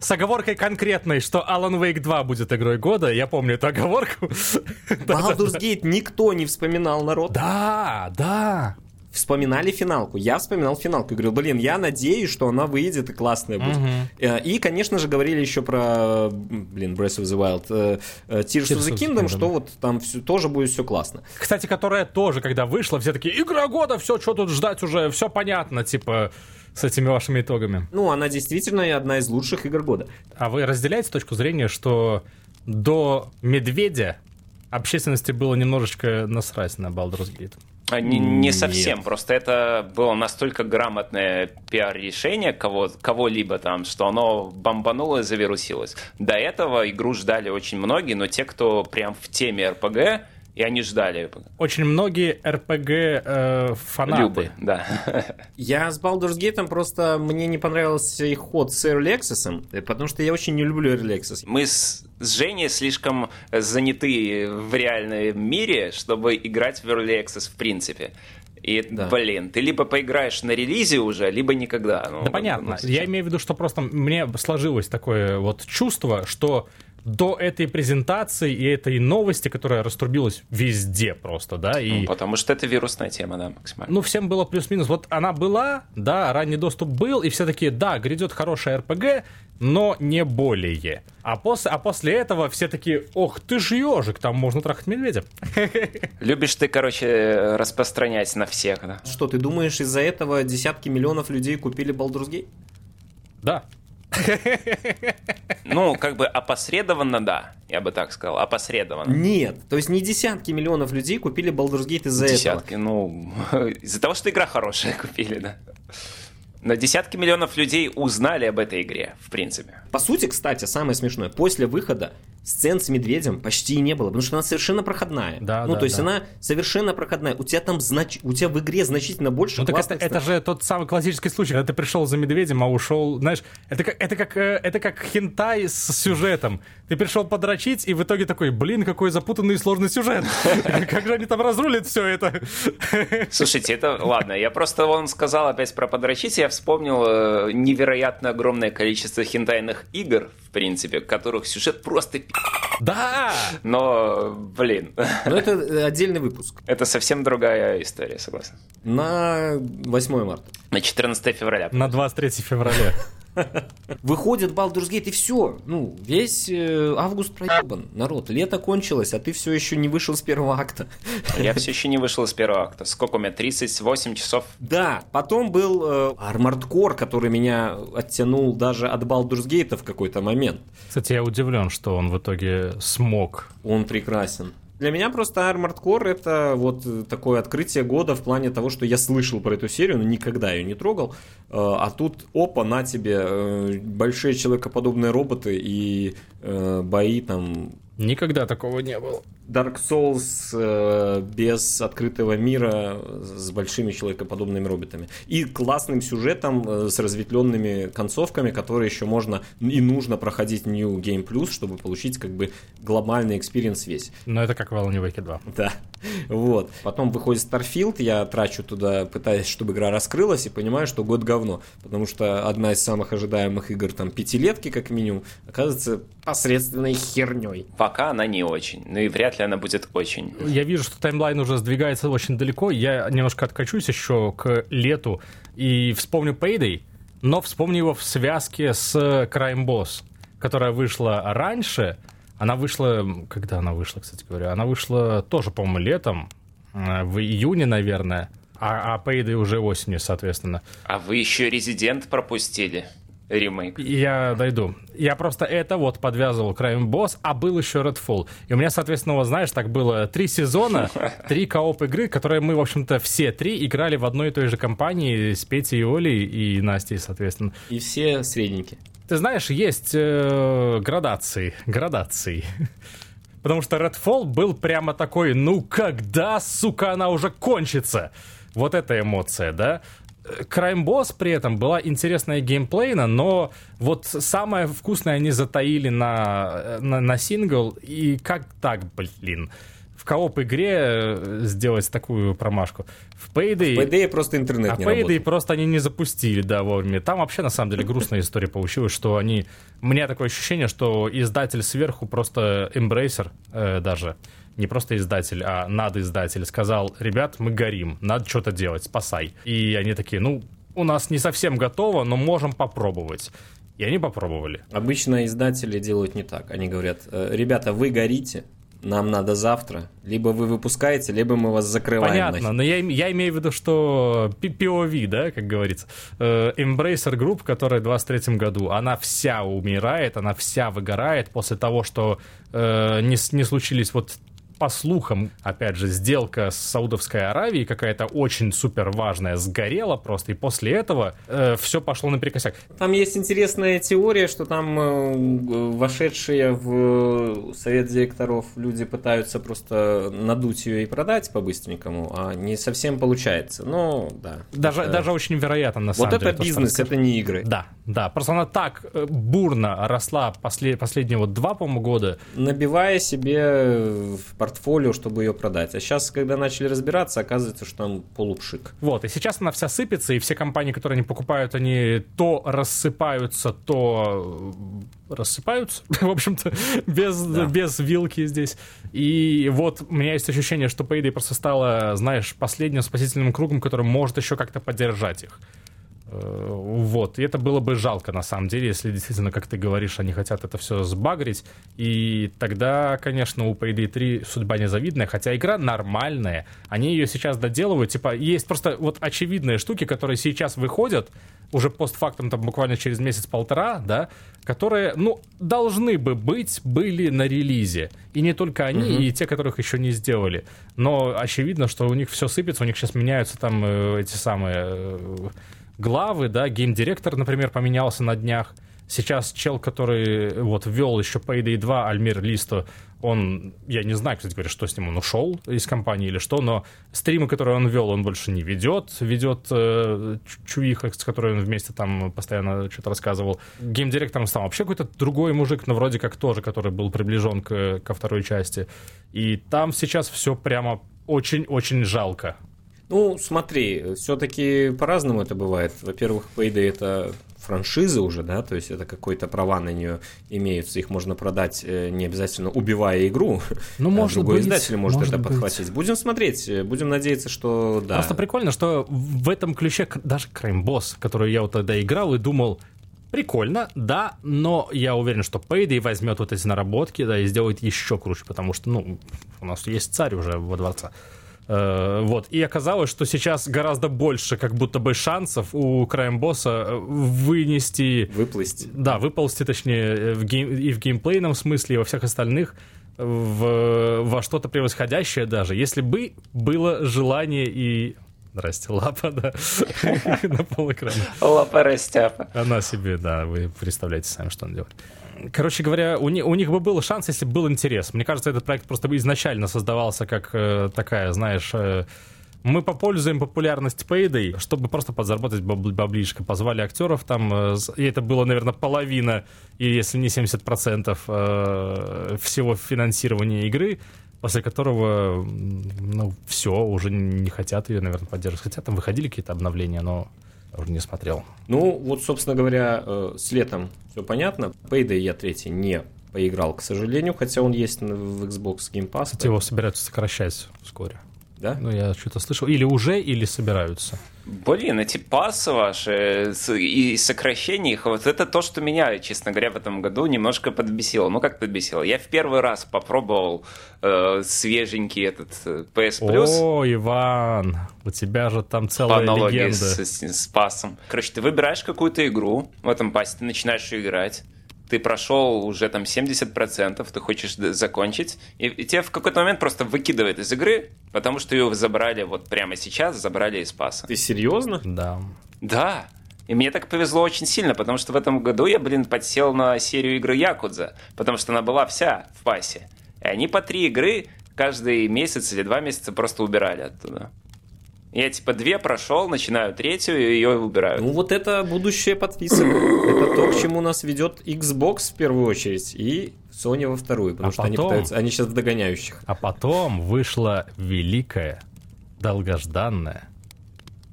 С оговоркой конкретной, что Alan Wake 2 будет игрой года. Я помню эту оговорку. Baldur's Gate никто не вспоминал, народ. Да, да. Вспоминали финалку. Я вспоминал финалку. И говорил, блин, я надеюсь, что она выйдет и классная будет. Э, И, конечно же, говорили еще про, блин, Breath of the Wild, э, э, Tears, of the Kingdom, что вот там всё- тоже будет все классно. Кстати, которая тоже, когда вышла, все такие, игра года, все, что тут ждать уже, все понятно, типа, с этими вашими итогами. Ну, она действительно одна из лучших игр года. А вы разделяете точку зрения, что до Медведя общественности было немножечко насрать на Baldur's Gate? А, Не, не Нет. совсем, просто это было настолько грамотное пиар-решение кого, кого-либо там, что оно бомбануло и завирусилось. До этого игру ждали очень многие, но те, кто прям в теме РПГ, и они ждали. Очень многие RPG э, фанаты. Любы, да. Я с Baldur's Gate просто мне не понравился их ход с Early Access, потому что я очень не люблю Early Access. Мы с, с Женей слишком заняты в реальном мире, чтобы играть в Early Access в принципе. И, Да. блин, ты либо поиграешь на релизе уже, либо никогда. Ну, Да понятно. ну, Я имею в виду, что просто мне сложилось такое вот чувство, что до этой презентации и этой новости, которая раструбилась везде просто, да, и... Ну, потому что это вирусная тема, да, максимально. Ну, всем было плюс-минус. Вот она была, да, ранний доступ был, и все такие, да, грядет хорошая РПГ, но не более. А после, а после этого все такие, ох, ты ж ежик, там можно трахать медведя. Любишь ты, короче, распространять на всех, да? Что, ты думаешь, из-за этого десятки миллионов людей купили Baldur's Gate? Да. Ну, как бы опосредованно, да, я бы так сказал, опосредованно. Нет, то есть не десятки миллионов людей купили Baldur's Gate из-за этого. Десятки, ну, из-за того, что игра хорошая купили, да. Но десятки миллионов людей узнали об этой игре, в принципе. По сути, кстати, самое смешное, после выхода сцен с медведем почти и не было, потому что она совершенно проходная. Да, ну, да, то есть да. она совершенно проходная. У тебя там знач... у тебя в игре значительно больше Ну так это, это же тот самый классический случай, когда ты пришел за медведем, а ушел, знаешь, это как, это как, э, это как хентай с сюжетом. Ты пришел подрочить, и в итоге такой, блин, какой запутанный и сложный сюжет. Как же они там разрулят все это? Слушайте, это ладно, я просто он сказал опять про подрочить, я вспомнил э, невероятно огромное количество хентайных игр, в принципе, которых сюжет просто пи***. Да! Но, блин, Но это э, отдельный выпуск. это совсем другая история, согласен. На 8 марта. На 14 февраля. На 23 февраля. Выходит Baldur's Gate и все. Ну, весь э, август проебан. Народ, лето кончилось, а ты все еще не вышел с первого акта. Я все еще не вышел из первого акта. Сколько у меня? 38 часов? Да, потом был э, Armored Core, который меня оттянул даже от Baldur's Gate в какой-то момент. Кстати, я удивлен, что он в итоге смог. Он прекрасен. Для меня просто Armored Core это вот такое открытие года в плане того, что я слышал про эту серию, но никогда ее не трогал. Э, а тут, опа, на тебе, э, большие человекоподобные роботы и э, бои там Никогда такого не было. Dark Souls э, без открытого мира с большими человекоподобными роботами. И классным сюжетом э, с разветвленными концовками, которые еще можно и нужно проходить New Game Plus, чтобы получить как бы глобальный experience весь. Но это как в Alan Wake 2. Да. Вот. Потом выходит Starfield, я трачу туда, пытаясь, чтобы игра раскрылась, и понимаю, что год говно. Потому что одна из самых ожидаемых игр, там, пятилетки, как минимум, оказывается посредственной херней. Пока она не очень. Ну и вряд ли она будет очень. Я вижу, что таймлайн уже сдвигается очень далеко. Я немножко откачусь еще к лету и вспомню Payday, но вспомню его в связке с Crime Boss, которая вышла раньше. Она вышла... Когда она вышла, кстати говоря? Она вышла тоже, по-моему, летом, э, в июне, наверное. А, а Payday уже осенью, соответственно. А вы еще Резидент пропустили ремейк. Я дойду. Я просто это вот подвязывал Crime Boss, а был еще Redfall. И у меня, соответственно, вот, знаешь, так было три сезона, три кооп игры, которые мы, в общем-то, все три играли в одной и той же компании с Петей и Олей и Настей, соответственно. И все средненькие. Ты знаешь, есть э, градации, градации. Потому что Redfall был прямо такой, ну когда, сука, она уже кончится? Вот эта эмоция, да? Crime Boss при этом была интересная геймплейна, но вот самое вкусное они затаили на, на, на сингл, и как так, блин? В кооп игре э, сделать такую промашку. В Payday... В Payday просто интернет а не Payday работает. просто они не запустили, да, вовремя. Там вообще, на самом деле, грустная история получилась, что они... У меня такое ощущение, что издатель сверху просто Embracer э, даже не просто издатель, а надо-издатель, сказал, ребят, мы горим, надо что-то делать, спасай. И они такие, ну, у нас не совсем готово, но можем попробовать. И они попробовали. Обычно издатели делают не так. Они говорят, «Э, ребята, вы горите, нам надо завтра. Либо вы выпускаете, либо мы вас закрываем. Понятно, нахер». но я, я имею в виду, что POV, да, как говорится, э, Embracer Group, которая в 23 году, она вся умирает, она вся выгорает после того, что э, не, не случились вот по слухам, опять же, сделка с Саудовской Аравией какая-то очень супер важная сгорела просто, и после этого все пошло наперекосяк. Там есть интересная теория, что там э, вошедшие в совет директоров люди пытаются просто надуть ее и продать по-быстренькому, а не совсем получается. Но да. Даже, Это- даже очень вероятно, на Вот самом деле. это то, бизнес, это не игры. Да, да. Просто она так э, бурно росла после, последние вот два, по-моему, года. Набивая себе в портфолио, чтобы ее продать. А сейчас, когда начали разбираться, оказывается, что там полупшик. Вот, и сейчас она вся сыпется, и все компании, которые они покупают, они то рассыпаются, то э, рассыпаются, в общем-то, без, Да. без вилки здесь. И вот у меня есть ощущение, что Payday просто стала, знаешь, последним спасительным кругом, который может еще как-то поддержать их. Э, Вот, и это было бы жалко, на самом деле, если действительно, как ты говоришь, они хотят это все сбагрить, и тогда, конечно, у Payday 3 судьба незавидная, хотя игра нормальная, они ее сейчас доделывают, типа, есть просто вот очевидные штуки, которые сейчас выходят, уже постфактум, там, буквально через месяц-полтора, да, которые, ну, должны бы быть, были на релизе, и не только они, и те, которых еще не сделали, но очевидно, что у них все сыпется, у них сейчас меняются там э, эти самые... э, главы, да, гейм-директор, например, поменялся на днях. Сейчас чел, который вот ввел еще Payday 2, Альмир Листо, он, я не знаю, кстати говоря, что с ним, он ушел из компании или что, но стримы, которые он вел, он больше не ведет. Ведет э, Чу- Чуиха, с которой он вместе там постоянно что-то рассказывал. Гейм-директором стал вообще какой-то другой мужик, но вроде как тоже, который был приближен к, ко второй части. И там сейчас все прямо очень-очень жалко. Ну, смотри, все-таки по-разному это бывает. Во-первых, Payday это франшиза уже, да, то есть это какой-то права на нее имеются, их можно продать э, не обязательно убивая игру. Ну, может Другой быть, издатель может, может это быть. подхватить. Будем смотреть, э, будем надеяться, что да. Просто прикольно, что в этом ключе даже Crime Boss, который я вот тогда играл и думал, прикольно, да, но я уверен, что Payday возьмет вот эти наработки, да, и сделает еще круче, потому что, ну, у нас есть царь уже во дворца. Э, вот, и оказалось, что сейчас гораздо больше как будто бы шансов у Crime Boss вынести Выплыть. да, выползти, точнее, в гейм, и в геймплейном смысле, и во всех остальных. в, во что-то превосходящее даже, если бы было желание и... Здрасте, лапа, да, на полэкрана. Лапа растяпа. Она себе, да, вы представляете сами, что он делает. Короче говоря, у, них, у них бы был шанс, если бы был интерес. Мне кажется, этот проект просто изначально создавался как э, такая, знаешь, э, мы попользуем популярность Payday, чтобы просто подзаработать баблишко. Позвали актеров там, э, и это было, наверное, половина, и если не 70% э, всего финансирования игры после которого, ну, все, уже не хотят ее, наверное, поддерживать. Хотя там выходили какие-то обновления, но уже не смотрел. Ну, вот, собственно говоря, э, с летом все понятно. Payday я третий не поиграл, к сожалению, хотя он есть в Xbox Game Pass. Кстати, его собираются сокращать вскоре. Да? Ну, я что-то слышал. Или уже, или собираются. Блин, эти пасы ваши и сокращения их, вот это то, что меня, честно говоря, в этом году немножко подбесило. Ну, как подбесило? Я в первый раз попробовал э, свеженький этот э, PS Plus. О, Иван, у тебя же там целая по легенда. С, с, с пасом. Короче, ты выбираешь какую-то игру в этом пасе, ты начинаешь играть ты прошел уже там 70%, ты хочешь закончить, и, и тебя в какой-то момент просто выкидывает из игры, потому что ее забрали вот прямо сейчас, забрали из паса. Ты серьезно? Да. Да. И мне так повезло очень сильно, потому что в этом году я, блин, подсел на серию игры Якудза, потому что она была вся в пасе. И они по три игры каждый месяц или два месяца просто убирали оттуда. Я типа две прошел, начинаю третью, и ее убираю. Ну вот это будущее подписок. это то, к чему нас ведет Xbox в первую очередь и Sony во вторую, потому а что потом, они пытаются, они сейчас в догоняющих. А потом вышла великая, долгожданная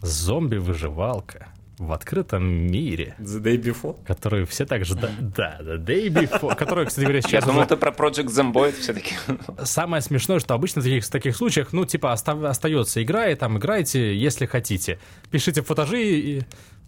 зомби-выживалка в открытом мире. The Day Before? Которую все так ждали. Да, The Day Before. Которую, кстати говоря, сейчас Я думал, это про Project Zomboid все-таки. Самое смешное, что обычно в таких, в таких случаях, ну, типа, остав, остается игра, и там играйте, если хотите. Пишите футажи и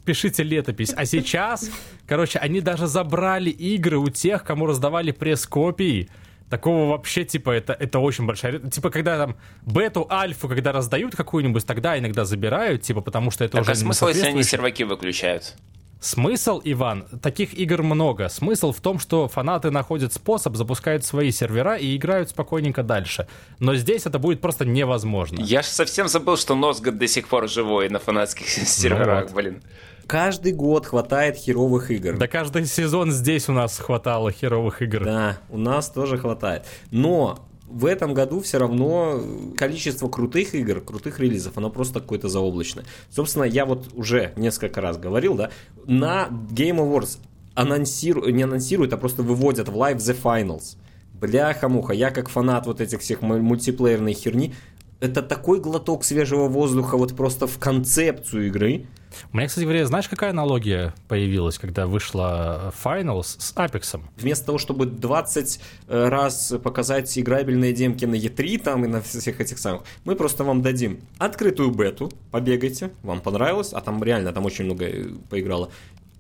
пишите летопись. А сейчас, короче, они даже забрали игры у тех, кому раздавали пресс-копии. Такого вообще, типа, это, это очень большая... Типа, когда там бету, альфу, когда раздают какую-нибудь, тогда иногда забирают, типа, потому что это так, уже а смысл, если они серваки выключают? Смысл, Иван, таких игр много. Смысл в том, что фанаты находят способ, запускают свои сервера и играют спокойненько дальше. Но здесь это будет просто невозможно. Я же совсем забыл, что Носгод до сих пор живой на фанатских серверах, ну вот. блин. Каждый год хватает херовых игр. Да каждый сезон здесь у нас хватало херовых игр. Да, у нас тоже хватает. Но в этом году все равно количество крутых игр, крутых релизов, оно просто какое-то заоблачное. Собственно, я вот уже несколько раз говорил, да, на Game Awards анонсируют, не анонсируют, а просто выводят в live The Finals. Бляха-муха, я как фанат вот этих всех мультиплеерной херни, это такой глоток свежего воздуха вот просто в концепцию игры. У меня, кстати говоря, знаешь, какая аналогия появилась, когда вышла Finals с Apex? Вместо того, чтобы 20 э, раз показать играбельные демки на E3 там и на всех этих самых, мы просто вам дадим открытую бету, побегайте, вам понравилось, а там реально, там очень много э, поиграло.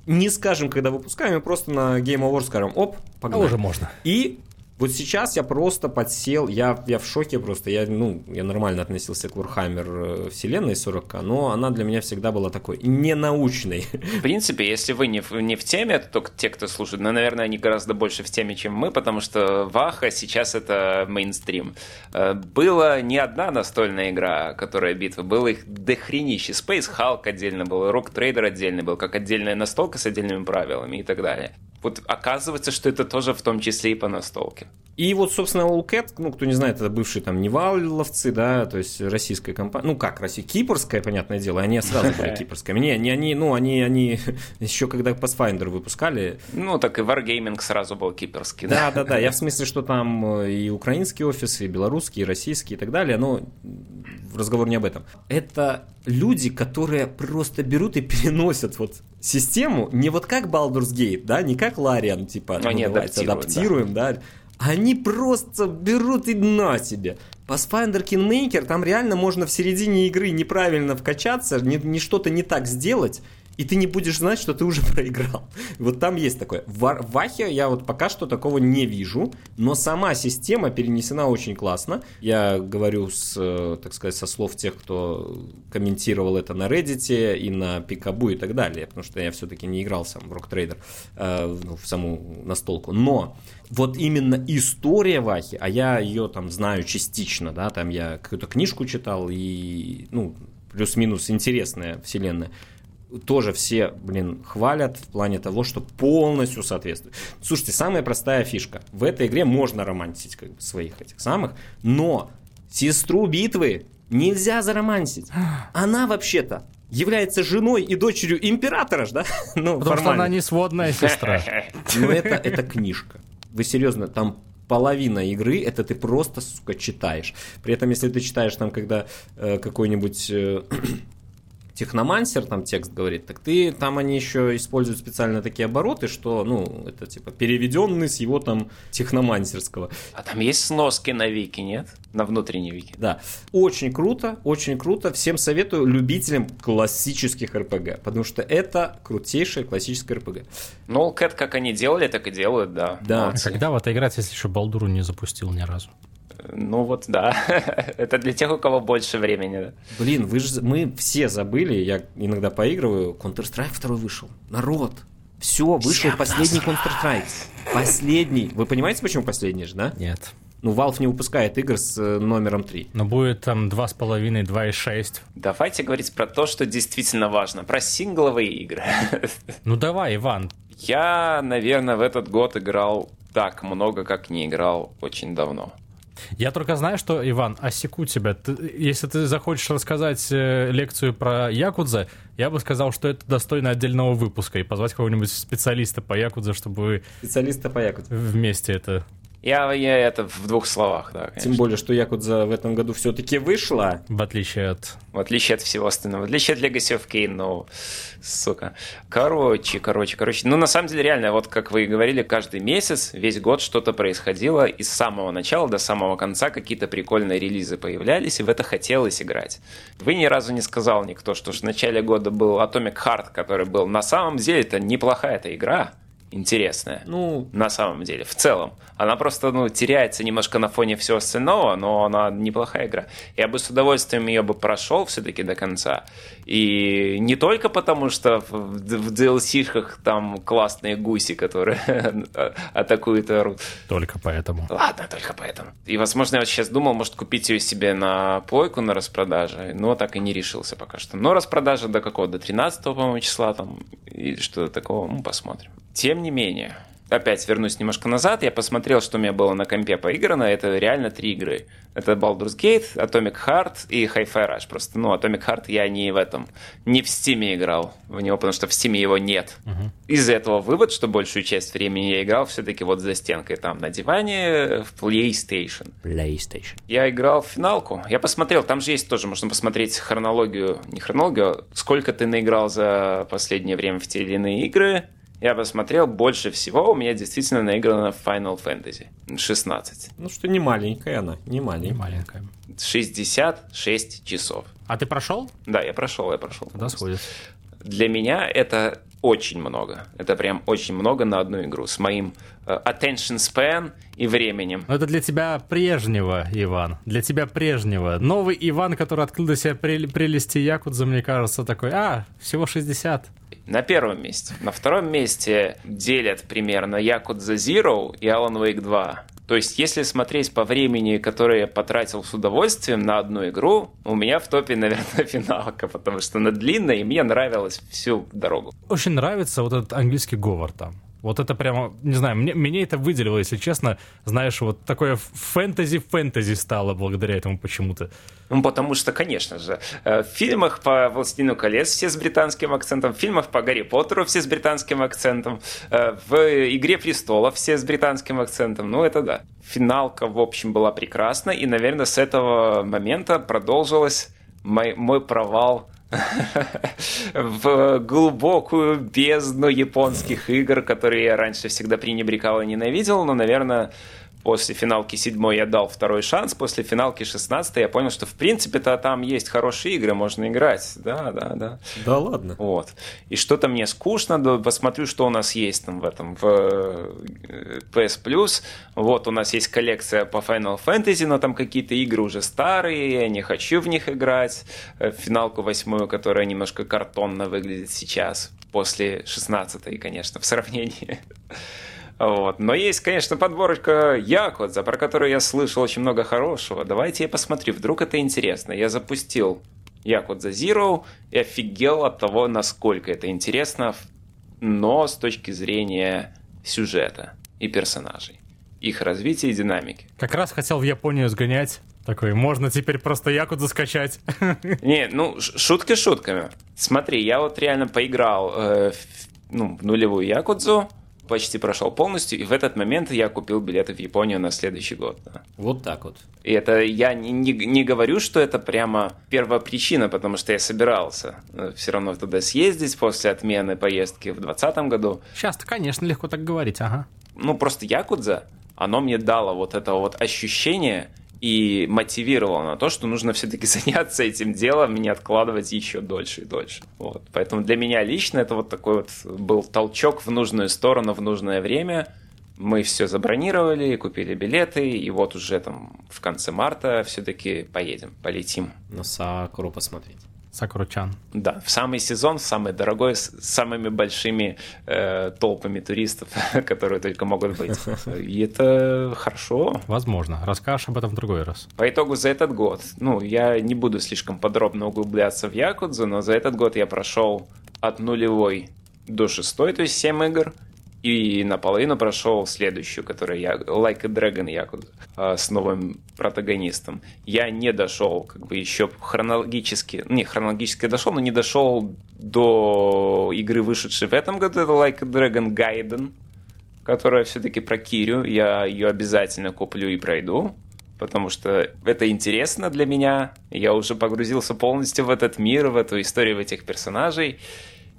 Не скажем, когда выпускаем, мы просто на Game Awards скажем, оп, погнали. А уже можно. И вот сейчас я просто подсел, я, я в шоке просто, я, ну, я нормально относился к Warhammer э, вселенной 40 но она для меня всегда была такой ненаучной. В принципе, если вы не в, не в теме, то только те, кто слушает, ну, наверное, они гораздо больше в теме, чем мы, потому что Ваха сейчас это мейнстрим. Э, была не одна настольная игра, которая битва, было их дохренище. Space Hulk отдельно был, Rock Trader отдельно был, как отдельная настолка с отдельными правилами и так далее вот оказывается, что это тоже в том числе и по настолке. И вот, собственно, Allcat, ну, кто не знает, это бывшие там Неваловцы, да, то есть российская компания, ну, как Россия, кипрская, понятное дело, они сразу были кипрскими. Не, не они, ну, они, они еще когда Pathfinder выпускали. Ну, так и Wargaming сразу был кипрский, да? Да, да, я в смысле, что там э, и украинский офис, и белорусский, и российский, и так далее, но разговор не об этом. Это люди, которые просто берут и переносят вот систему не вот как Baldur's Gate, да, не как Larian, типа, ну, они адаптируем, да. да. Они просто берут и на тебе. Pathfinder Kingmaker, там реально можно в середине игры неправильно вкачаться, не, не что-то не так сделать, и ты не будешь знать, что ты уже проиграл. Вот там есть такое. В Вахе я вот пока что такого не вижу, но сама система перенесена очень классно. Я говорю с, э, так сказать, со слов тех, кто комментировал это на Reddit и на Пикабу и так далее, потому что я все-таки не играл сам в Trader, э, ну, в саму настолку. Но вот именно история Вахи, а я ее там знаю частично, да, там я какую-то книжку читал и, ну, плюс-минус интересная вселенная тоже все, блин, хвалят в плане того, что полностью соответствует. Слушайте, самая простая фишка. В этой игре можно романтить как бы, своих этих самых, но сестру битвы нельзя заромантить. Она вообще-то является женой и дочерью императора, да? Ну, Потому формально. что она не сводная сестра. Но это, это книжка. Вы серьезно, там половина игры это ты просто, сука, читаешь. При этом, если ты читаешь там, когда э, какой-нибудь э, техномансер там текст говорит, так ты там они еще используют специально такие обороты, что, ну, это типа переведенный с его там техномансерского. А там есть сноски на вики, нет? На внутренней вики. Да. Очень круто, очень круто. Всем советую любителям классических РПГ, потому что это крутейшая классическая РПГ. Ну, Кэт, как они делали, так и делают, да. Да. А когда в это играть, если еще Балдуру не запустил ни разу? Ну вот да, это для тех, у кого больше времени. Блин, вы же, мы все забыли, я иногда поигрываю, Counter-Strike второй вышел. Народ, все, вышел Всем последний Counter-Strike. Последний. Вы понимаете, почему последний же, да? Нет. Ну, Valve не выпускает игр с э, номером 3. Но будет там 2,5, 2,6. Давайте говорить про то, что действительно важно. Про сингловые игры. Ну давай, Иван. Я, наверное, в этот год играл так много, как не играл очень давно. Я только знаю, что, Иван, осеку тебя. Ты, если ты захочешь рассказать э, лекцию про Якудза, я бы сказал, что это достойно отдельного выпуска и позвать кого-нибудь специалиста по Якудзе, чтобы... Специалиста по Якудзе. Вместе это я, я это в двух словах, да. Конечно. Тем более, что Якудза в этом году все-таки вышла. В отличие от... В отличие от всего остального. В отличие от Legacy of Kain, ну, сука. Короче, короче, короче. Ну, на самом деле, реально, вот как вы и говорили, каждый месяц, весь год что-то происходило, и с самого начала до самого конца какие-то прикольные релизы появлялись, и в это хотелось играть. Вы ни разу не сказал никто, что в начале года был Atomic Heart, который был на самом деле это неплохая эта игра, интересная. Ну, на самом деле, в целом. Она просто, ну, теряется немножко на фоне всего остального, но она неплохая игра. Я бы с удовольствием ее бы прошел все-таки до конца. И не только потому, что в, в DLC-шках там классные гуси, которые атакуют орут. Только поэтому. Ладно, только поэтому. И, возможно, я вот сейчас думал, может, купить ее себе на плойку на распродаже, но так и не решился пока что. Но распродажа до какого? До 13 по-моему, числа там, и что-то такого, ну, посмотрим. Тем не менее, опять вернусь немножко назад, я посмотрел, что у меня было на компе поиграно, это реально три игры. Это Baldur's Gate, Atomic Heart и Hi-Fi Rush. Просто, ну, Atomic Heart я не в этом, не в Steam играл в него, потому что в Steam его нет. Uh-huh. Из этого вывод, что большую часть времени я играл все-таки вот за стенкой там на диване в PlayStation. PlayStation. Я играл в финалку. Я посмотрел, там же есть тоже, можно посмотреть хронологию, не хронологию, а сколько ты наиграл за последнее время в те или иные игры я посмотрел, больше всего у меня действительно наиграно Final Fantasy 16. Ну что не маленькая она, не маленькая. Не маленькая. 66 часов. А ты прошел? Да, я прошел, я прошел. Тогда сходит. Для меня это очень много. Это прям очень много на одну игру. С моим uh, attention span и временем. Но это для тебя прежнего, Иван. Для тебя прежнего. Новый Иван, который открыл для себя прелести Якудза, мне кажется, такой, а, всего 60 на первом месте. На втором месте делят примерно Yakuza Zero и Alan Wake 2. То есть, если смотреть по времени, которое я потратил с удовольствием на одну игру, у меня в топе, наверное, финалка, потому что она длинная, и мне нравилось всю дорогу. Очень нравится вот этот английский говор там. Вот это прямо, не знаю, мне, мне это выделило, если честно. Знаешь, вот такое фэнтези-фэнтези стало благодаря этому почему-то. Ну, потому что, конечно же, э, в фильмах по «Властелину колец» все с британским акцентом, в фильмах по «Гарри Поттеру» все с британским акцентом, э, в «Игре престолов» все с британским акцентом. Ну, это да. Финалка, в общем, была прекрасна, и, наверное, с этого момента продолжилась мой, мой провал в глубокую бездну японских игр, которые я раньше всегда пренебрекал и ненавидел, но, наверное, После финалки 7 я дал второй шанс, после финалки 16 я понял, что в принципе-то там есть хорошие игры, можно играть. Да, да, да. Да ладно. Вот. И что-то мне скучно, да, посмотрю, что у нас есть там в этом, в э, PS Plus. Вот у нас есть коллекция по Final Fantasy, но там какие-то игры уже старые, я не хочу в них играть. Э, финалку восьмую, которая немножко картонно выглядит сейчас, после 16 конечно, в сравнении. Вот. Но есть, конечно, подборочка Якудза, про которую я слышал очень много хорошего. Давайте я посмотрю, вдруг это интересно. Я запустил Якудза Zero и офигел от того, насколько это интересно, но с точки зрения сюжета и персонажей, их развития и динамики. Как раз хотел в Японию сгонять. Такой, можно теперь просто Якудзу скачать. Не, ну, шутки шутками. Смотри, я вот реально поиграл э, в, ну, в нулевую Якудзу, почти прошел полностью, и в этот момент я купил билеты в Японию на следующий год. Да. Вот так вот. И это я не, не, не говорю, что это прямо первая причина, потому что я собирался э, все равно туда съездить после отмены поездки в 2020 году. Сейчас-то, конечно, легко так говорить, ага. Ну, просто Якудза, оно мне дало вот это вот ощущение – и мотивировало на то, что нужно все-таки заняться этим делом и не откладывать еще дольше и дольше. Вот. Поэтому для меня лично это вот такой вот был толчок в нужную сторону в нужное время. Мы все забронировали, купили билеты, и вот уже там в конце марта все-таки поедем, полетим. На Сакуру посмотреть. Сакуручан. Да, в самый сезон, в самый дорогой, с самыми большими э, толпами туристов, которые только могут быть. И это хорошо. Возможно. Расскажешь об этом в другой раз. По итогу за этот год, ну, я не буду слишком подробно углубляться в Якудзу, но за этот год я прошел от нулевой до шестой, то есть 7 игр, и наполовину прошел следующую, которая я, Like a Dragon Якудза, с новым протагонистом. Я не дошел, как бы еще хронологически, не, хронологически дошел, но не дошел до игры, вышедшей в этом году, это Like a Dragon Gaiden, которая все-таки про Кирю, я ее обязательно куплю и пройду, потому что это интересно для меня, я уже погрузился полностью в этот мир, в эту историю, в этих персонажей,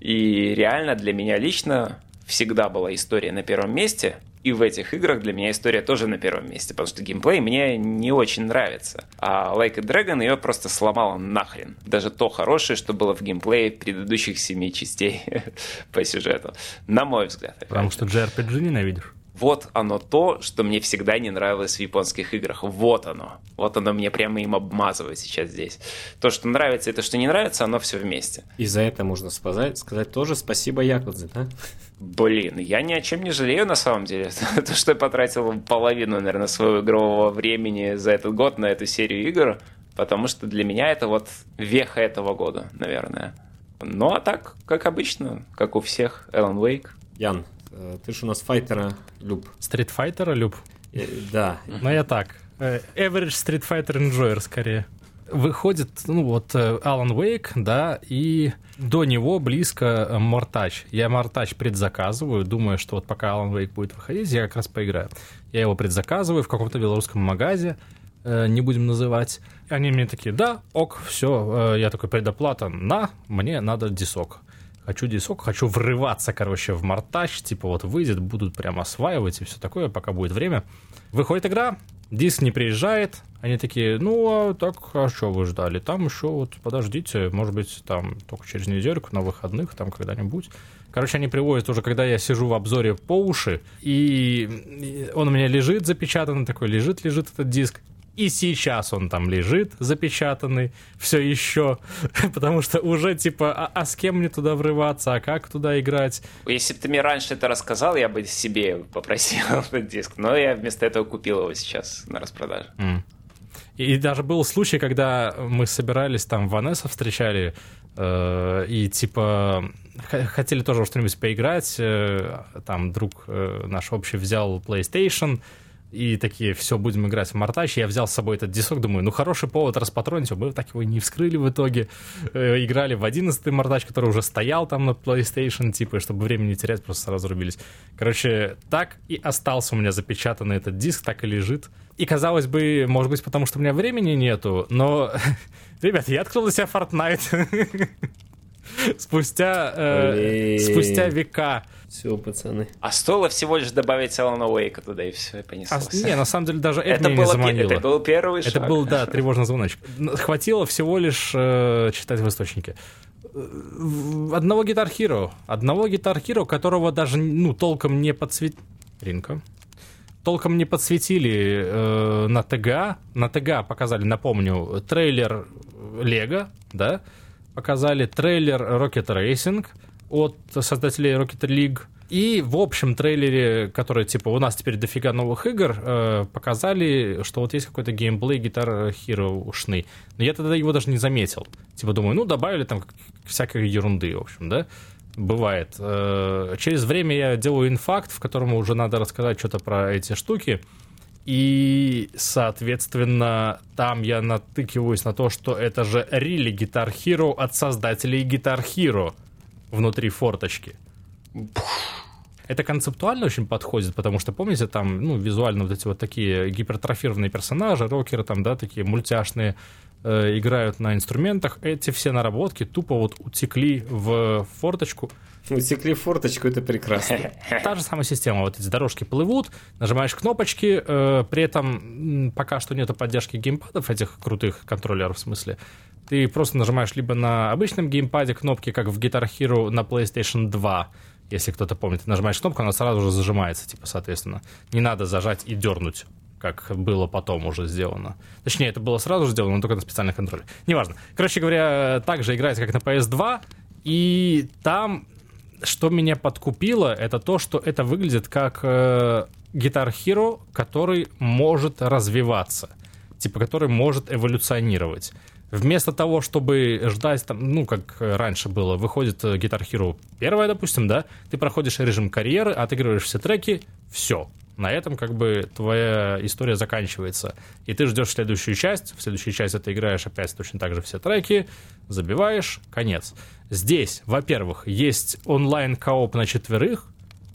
и реально для меня лично всегда была история на первом месте, и в этих играх для меня история тоже на первом месте, потому что геймплей мне не очень нравится. А Like a Dragon ее просто сломала нахрен. Даже то хорошее, что было в геймплее предыдущих семи частей по сюжету. На мой взгляд. Потому что JRPG ненавидишь. Вот оно то, что мне всегда не нравилось в японских играх. Вот оно. Вот оно мне прямо им обмазывает сейчас здесь. То, что нравится и то, что не нравится, оно все вместе. И за это можно сказать, сказать тоже спасибо Якудзе, да? Блин, я ни о чем не жалею на самом деле. То, что я потратил половину, наверное, своего игрового времени за этот год на эту серию игр, потому что для меня это вот веха этого года, наверное. Ну а так, как обычно, как у всех, Alan Wake. Ян, Э, ты же у нас файтера люб. Стритфайтера люб? Э, да. Ну я так. Э, average Street Fighter Enjoyer скорее. Выходит, ну вот, Alan Wake, да, и до него близко Мортач. Я Мортач предзаказываю, думаю, что вот пока Alan Wake будет выходить, я как раз поиграю. Я его предзаказываю в каком-то белорусском магазе, не будем называть. Они мне такие, да, ок, все. Я такой, предоплата на, мне надо дисок хочу дисок, хочу врываться, короче, в мартач, типа вот выйдет, будут прямо осваивать и все такое, пока будет время. Выходит игра, диск не приезжает, они такие, ну, а так, а что вы ждали? Там еще вот, подождите, может быть, там только через недельку, на выходных, там когда-нибудь. Короче, они привозят уже, когда я сижу в обзоре по уши, и он у меня лежит запечатанный, такой лежит, лежит этот диск, и сейчас он там лежит, запечатанный, все еще, потому что уже типа, а, а с кем мне туда врываться, а как туда играть? Если бы ты мне раньше это рассказал, я бы себе попросил этот диск, но я вместо этого купил его сейчас на распродаже. Mm. И, даже был случай, когда мы собирались там, Ванесса встречали, э, и типа хотели тоже что-нибудь поиграть, э, там друг э, наш общий взял PlayStation, и такие, все, будем играть в Мартач. Я взял с собой этот дисок, думаю, ну хороший повод распатронить, мы так его и не вскрыли в итоге. Э, играли в 11-й Мартач, который уже стоял там на PlayStation, типа, чтобы времени не терять, просто сразу рубились. Короче, так и остался у меня запечатанный этот диск, так и лежит. И казалось бы, может быть, потому что у меня времени нету, но, ребят, я открыл для себя Fortnite. спустя, э, спустя века. Все, пацаны. А стоило всего лишь добавить Алана Уэйка туда, и все, и понеслось. А, не, на самом деле даже это, это, меня было, не заманило. это был первый Это шаг. был, да, тревожный звоночек. Хватило всего лишь э, читать в источнике. Э, Одного Guitar Hero. Одного Guitar Hero, которого даже, ну, толком не подсветили... Ринка. Толком не подсветили э, на ТГА. На ТГА показали, напомню, трейлер Лего, да? Показали трейлер Rocket Racing от создателей Rocket League. И в общем трейлере, который, типа, у нас теперь дофига новых игр, э, показали, что вот есть какой-то геймплей Guitar Hero ушный. Но я тогда его даже не заметил. Типа, думаю, ну, добавили там всякой ерунды, в общем, да? Бывает. Э, через время я делаю инфакт, в котором уже надо рассказать что-то про эти штуки. И, соответственно, там я натыкиваюсь на то, что это же Really Guitar Hero от создателей Guitar Hero внутри форточки. Это концептуально очень подходит, потому что, помните, там, ну, визуально вот эти вот такие гипертрофированные персонажи, рокеры там, да, такие мультяшные, э, играют на инструментах. Эти все наработки тупо вот утекли в форточку. Утекли в форточку, это прекрасно. Та же самая система. Вот эти дорожки плывут, нажимаешь кнопочки, э, при этом пока что нету поддержки геймпадов, этих крутых контроллеров в смысле. Ты просто нажимаешь либо на обычном геймпаде кнопки, как в Guitar Hero на PlayStation 2, если кто-то помнит, ты нажимаешь кнопку, она сразу же зажимается, типа, соответственно. Не надо зажать и дернуть, как было потом уже сделано. Точнее, это было сразу же сделано, но только на специальных контроле. Неважно. Короче говоря, так же играется, как на PS2, и там, что меня подкупило, это то, что это выглядит как э, Guitar Hero, который может развиваться, типа, который может эволюционировать. Вместо того, чтобы ждать, там, ну, как раньше было, выходит э, Guitar Hero первая, допустим, да, ты проходишь режим карьеры, отыгрываешь все треки, все. На этом как бы твоя история заканчивается. И ты ждешь следующую часть, в следующую часть ты играешь опять точно так же все треки, забиваешь, конец. Здесь, во-первых, есть онлайн-кооп на четверых,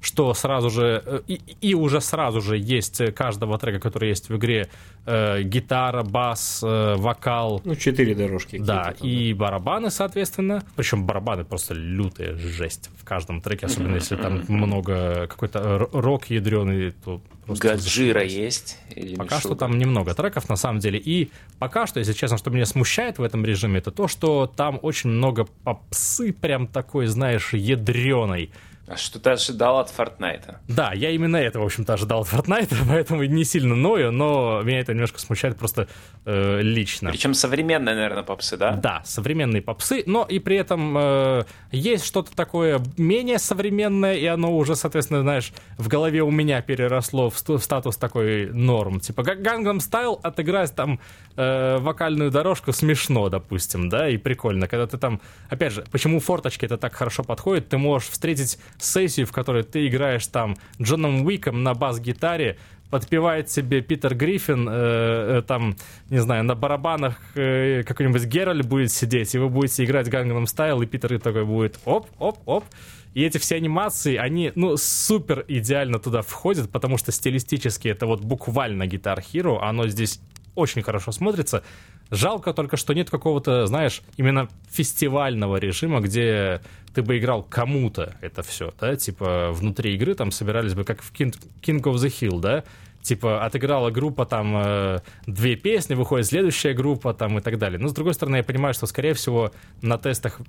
что сразу же э, и, и уже сразу же есть каждого трека, который есть в игре, э, гитара, бас, э, вокал, Ну, четыре дорожки. да, там, и барабаны, соответственно. Причем барабаны просто лютая жесть в каждом треке, особенно если там много какой-то р- рок ядреный, то просто Гаджира есть? Или Пока что там немного треков, на самом деле. И пока что, если честно, что меня смущает в этом режиме, это то, что там очень много попсы, прям такой, знаешь, ядреной. А что ты ожидал от Фортнайта? Да, я именно это, в общем-то, ожидал от Fortnite, поэтому не сильно ною, но меня это немножко смущает просто э, лично. Причем современные, наверное, попсы, да? Да, современные попсы, но и при этом э, есть что-то такое менее современное, и оно уже, соответственно, знаешь, в голове у меня переросло в, ст- в статус такой норм. Типа, Gangnam Style отыграть там э, вокальную дорожку смешно, допустим, да, и прикольно. Когда ты там, опять же, почему форточки это так хорошо подходит, ты можешь встретить сессию, в которой ты играешь там Джоном Уиком на бас-гитаре, подпевает себе Питер Гриффин, э, э, там, не знаю, на барабанах э, какой-нибудь Гераль будет сидеть, и вы будете играть Gangnam Style, и Питер такой будет оп-оп-оп. И эти все анимации, они, ну, супер идеально туда входят, потому что стилистически это вот буквально Guitar Hero, оно здесь очень хорошо смотрится. Жалко только, что нет какого-то, знаешь, именно фестивального режима, где ты бы играл кому-то это все, да, типа внутри игры там собирались бы, как в King, King of the Hill, да, типа отыграла группа там э, две песни, выходит следующая группа там и так далее. Но с другой стороны, я понимаю, что скорее всего на тестах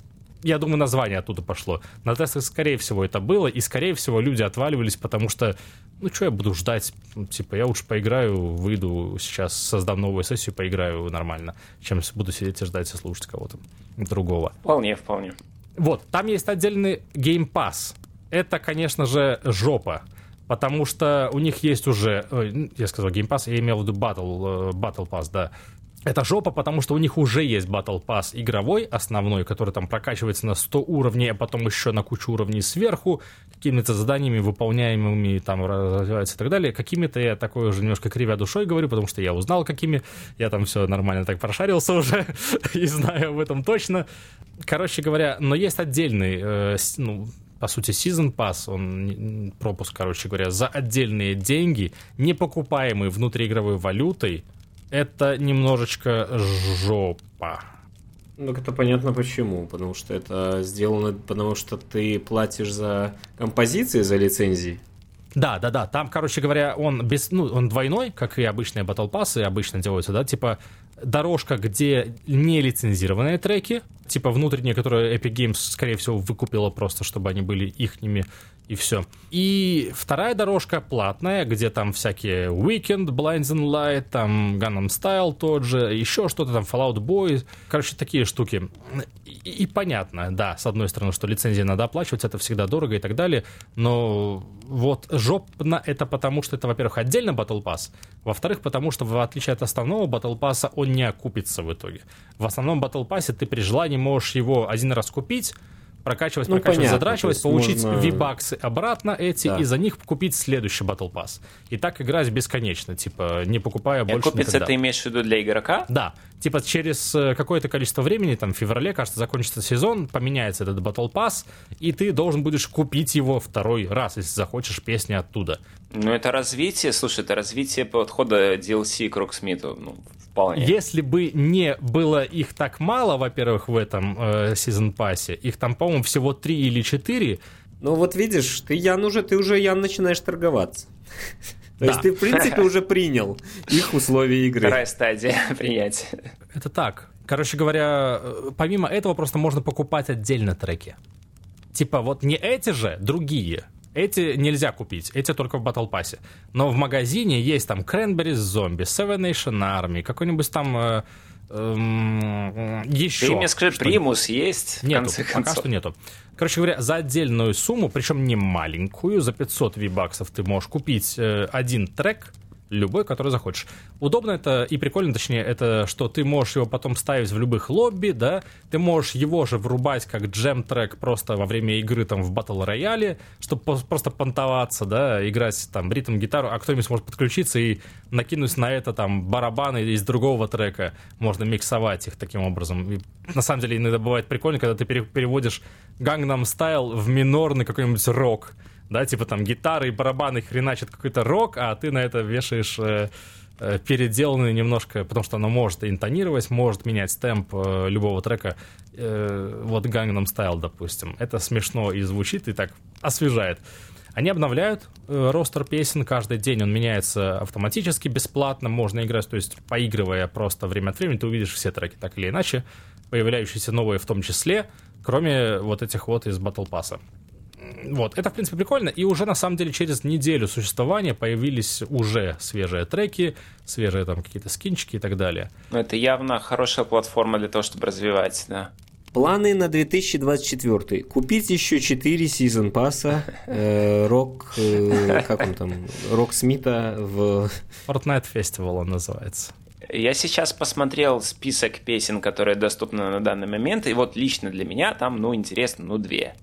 я думаю, название оттуда пошло. На тестах, скорее всего, это было, и, скорее всего, люди отваливались, потому что, ну, что я буду ждать? Ну, Типа, я лучше поиграю, выйду сейчас, создам новую сессию, поиграю нормально, чем буду сидеть и ждать и слушать кого-то другого. Вполне, вполне. Вот, там есть отдельный Game Pass. Это, конечно же, жопа. Потому что у них есть уже, ой, я сказал Game Pass, я имел в виду Battle, э, Battle Pass, да. Это жопа, потому что у них уже есть Battle Pass игровой, основной, который там прокачивается на 100 уровней, а потом еще на кучу уровней сверху, какими-то заданиями выполняемыми, там развивается и так далее. Какими-то я такой уже немножко кривя душой говорю, потому что я узнал, какими. Я там все нормально так прошарился уже и знаю об этом точно. Короче говоря, но есть отдельный, э, ну, по сути, Season Pass, он пропуск, короче говоря, за отдельные деньги, не покупаемый внутриигровой валютой, это немножечко жопа. Ну, это понятно почему. Потому что это сделано, потому что ты платишь за композиции, за лицензии. Да, да, да. Там, короче говоря, он без, ну, он двойной, как и обычные Battle Pass обычно делаются, да, типа дорожка, где не лицензированные треки, типа внутренние, которые Epic Games, скорее всего, выкупила просто, чтобы они были ихними, и все. И вторая дорожка платная, где там всякие Weekend, Blinding Light, там Gangnam Style тот же, еще что-то там, Fallout Boy, короче, такие штуки. И, и понятно, да, с одной стороны, что лицензии надо оплачивать, это всегда дорого и так далее, но вот жопно это потому, что это, во-первых, отдельно Battle Pass, во-вторых, потому что, в отличие от основного Battle Pass, он не окупится в итоге. В основном Battle Pass ты при желании можешь его один раз купить, прокачивать, Ну, прокачивать, понятно, задрачивать, получить можно- V-баксы обратно эти, Да. и за них купить следующий Battle Pass. И так играть бесконечно, типа, не покупая И больше окупится никогда. ты имеешь в виду для игрока? Да, типа через э, какое-то количество времени, там в феврале, кажется, закончится сезон, поменяется этот Battle Pass, и ты должен будешь купить его второй раз, если захочешь песни оттуда. Ну, это развитие, слушай, это развитие подхода DLC к Роксмиту, ну, вполне. Если бы не было их так мало, во-первых, в этом э, сезон пассе, их там, по-моему, всего три или четыре, Ну вот видишь, ты, Ян, уже, ты уже, Ян, начинаешь торговаться. То Да. есть ты, в принципе, уже принял их условия игры. Вторая стадия принятия. Это так. Короче говоря, э, помимо этого просто можно покупать отдельно треки. Типа вот не эти же, другие. Эти нельзя купить, эти только в Battle Pass. Но в магазине есть там Cranberries Zombie, Seven Nation Army, какой-нибудь там э, эм, еще. Что-нибудь. примус есть? Нету, пока концов? что нету. Короче говоря, за отдельную сумму, причем не маленькую, за 500 V-баксов ты можешь купить э, один трек, любой, который захочешь. Удобно это и прикольно, точнее, это что ты можешь его потом ставить в любых лобби, да, ты можешь его же врубать как джем-трек просто во время игры там в батл рояле, чтобы просто понтоваться, да, играть там ритм-гитару, а кто-нибудь может подключиться и накинуть на это там барабаны из другого трека, можно миксовать их таким образом. И, на самом деле иногда бывает прикольно, когда ты пере- переводишь Gangnam Style в минорный какой-нибудь рок, да, типа там гитары и барабаны хреначат какой-то рок, а ты на это вешаешь э, э, переделанный немножко, потому что оно может интонировать, может менять темп э, любого трека, э, вот Gangnam Style, допустим. Это смешно и звучит, и так освежает. Они обновляют э, ростер песен каждый день, он меняется автоматически, бесплатно, можно играть, то есть поигрывая просто время от времени, ты увидишь все треки так или иначе, появляющиеся новые в том числе, кроме вот этих вот из Battle Pass. Вот, это, в принципе, прикольно. И уже, на самом деле, через неделю существования появились уже свежие треки, свежие там какие-то скинчики и так далее. Ну, это явно хорошая платформа для того, чтобы развивать, да. Планы на 2024. Купить еще 4 сезон пасса э, Рок... э, как он там? Рок Смита в... Fortnite Festival он называется. Я сейчас посмотрел список песен, которые доступны на данный момент, и вот лично для меня там, ну, интересно, ну, две.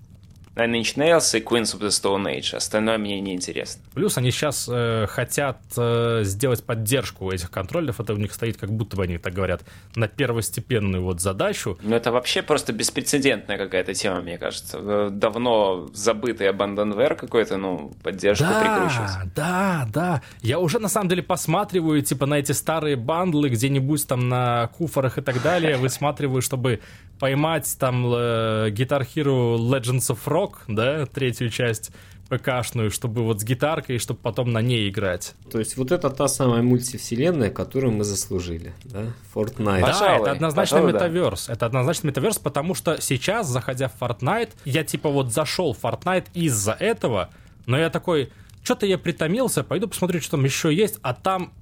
Nine Inch Nails и Queens of the Stone Age. Остальное мне не интересно. Плюс они сейчас э, хотят э, сделать поддержку этих контроллеров. Это у них стоит, как будто бы они так говорят, на первостепенную вот задачу. Ну, это вообще просто беспрецедентная какая-то тема, мне кажется. Э, Давно забытый Abandonware какой-то, ну, поддержку прикручивать. да, да. Я уже на самом деле посматриваю, типа, на эти старые бандлы где-нибудь там на куфорах и так далее, высматриваю, чтобы поймать там э, Guitar Hero Legends of Rock, да, третью часть ПКшную, чтобы вот с гитаркой, чтобы потом на ней играть. То есть вот это та самая мультивселенная, которую мы заслужили, да? Fortnite. Да. Да, Пожалуй, это однозначно пожалуй, да. метаверс. Это однозначно метаверс, потому что сейчас, заходя в Fortnite, я типа вот зашел в Fortnite из-за этого, но я такой, что-то я притомился, пойду посмотрю, что там еще есть, а там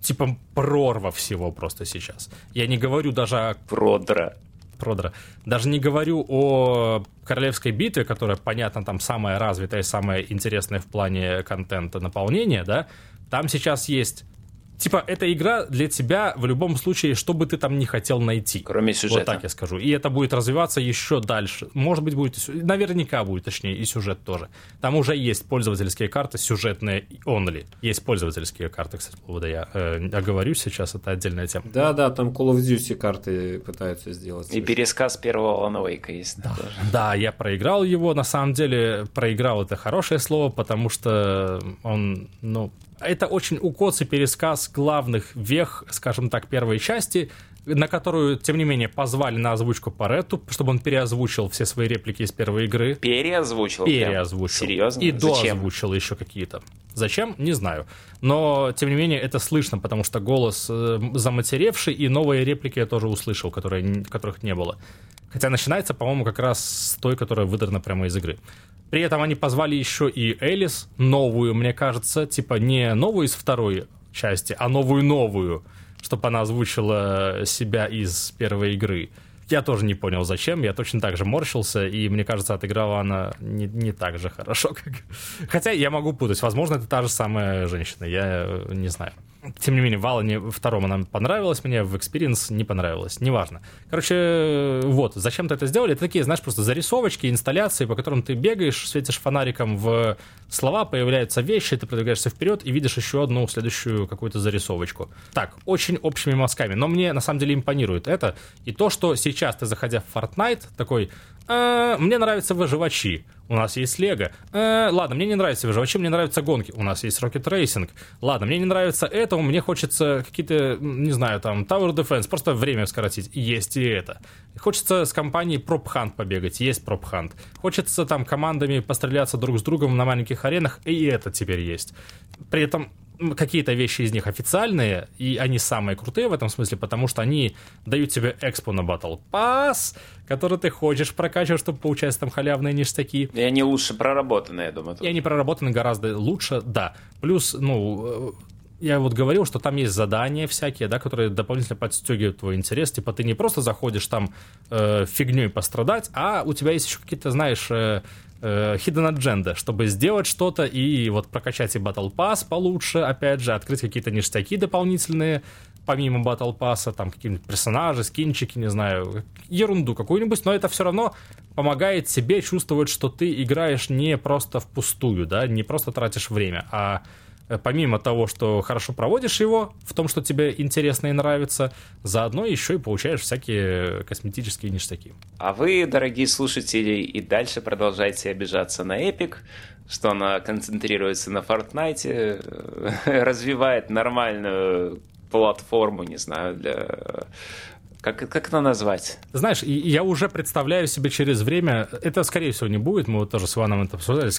типа прорва всего просто сейчас. Я не говорю даже о Продра. Продра. Даже не говорю о Королевской битве, которая, понятно, там самая развитая и самая интересная в плане контента наполнения, да. Там сейчас есть... Типа, эта игра для тебя в любом случае, что бы ты там не хотел найти. Кроме сюжета. Вот так я скажу. И это будет развиваться еще дальше. Может быть, будет... Наверняка будет, точнее, и сюжет тоже. Там уже есть пользовательские карты, сюжетные only. Есть пользовательские карты, кстати, по поводу я э, оговорюсь сейчас, это отдельная тема. Да, да, там Call of Duty карты пытаются сделать. И пересказ первого Alan Wake есть. Да. тоже. Да, я проиграл его. На самом деле, проиграл это хорошее слово, потому что он, ну, это очень укоцый пересказ главных вех, скажем так, первой части, на которую, тем не менее, позвали на озвучку Паретту, чтобы он переозвучил все свои реплики из первой игры. Переозвучил? прям? Переозвучил. Серьезно? И Зачем? доозвучил еще какие-то. Зачем? Не знаю. Но, тем не менее, это слышно, потому что голос э, заматеревший, и новые реплики я тоже услышал, которые, которых не было. Хотя начинается, по-моему, как раз с той, которая выдрана прямо из игры. При этом они позвали еще и Элис, новую, мне кажется, типа не новую из второй части, а новую-новую, чтобы она озвучила себя из первой игры. Я тоже не понял, зачем. Я точно так же морщился, и мне кажется, отыграла она не, не так же хорошо, как... Хотя я могу путать. Возможно, это та же самая женщина. Я не знаю. Тем не менее, в Алане втором она понравилась мне, в Experience не понравилась. Неважно. Короче, вот, зачем-то это сделали. Это такие, знаешь, просто зарисовочки, инсталляции, по которым ты бегаешь, светишь фонариком в слова, появляются вещи, ты продвигаешься вперед и видишь еще одну следующую какую-то зарисовочку. Так, очень общими мазками. Но мне на самом деле импонирует это. И то, что сейчас ты, заходя в Fortnite, такой, «Э, мне нравятся выживачи. У нас есть Лего. Э, ладно, мне не нравятся выживачи, мне нравятся гонки. У нас есть Rocket Racing. Ладно, мне не нравится это, мне хочется какие-то, не знаю, там, Tower Defense, просто время сократить. Есть и это. Хочется с компанией Prop Hunt побегать. Есть Prop Hunt. Хочется там командами постреляться друг с другом на маленьких аренах. И это теперь есть. При этом какие-то вещи из них официальные, и они самые крутые в этом смысле, потому что они дают тебе экспо на Battle Pass, который ты хочешь прокачивать, чтобы получать там халявные ништяки. И они лучше проработаны, я думаю. тут. И они проработаны гораздо лучше, да. Плюс, ну, э, я вот говорил, что там есть задания всякие, да, которые дополнительно подстегивают твой интерес. Типа ты не просто заходишь там э, фигней пострадать, а у тебя есть еще какие-то, знаешь, э, э, hidden agenda, чтобы сделать что-то и вот прокачать и Battle Pass получше, опять же, открыть какие-то ништяки дополнительные, помимо Battle Pass, там какие-нибудь персонажи, скинчики, не знаю, ерунду какую-нибудь, но это все равно помогает себе чувствовать, что ты играешь не просто впустую, да, не просто тратишь время, а помимо того, что хорошо проводишь его, в том, что тебе интересно и нравится, заодно еще и получаешь всякие косметические ништяки. А вы, дорогие слушатели, и дальше продолжайте обижаться на Epic, что она концентрируется на Fortnite, э, развивает нормальную платформу, не знаю, для... Как, как это назвать? Знаешь, я уже представляю себе через время, это скорее всего не будет, мы вот тоже с Иваном это обсуждали,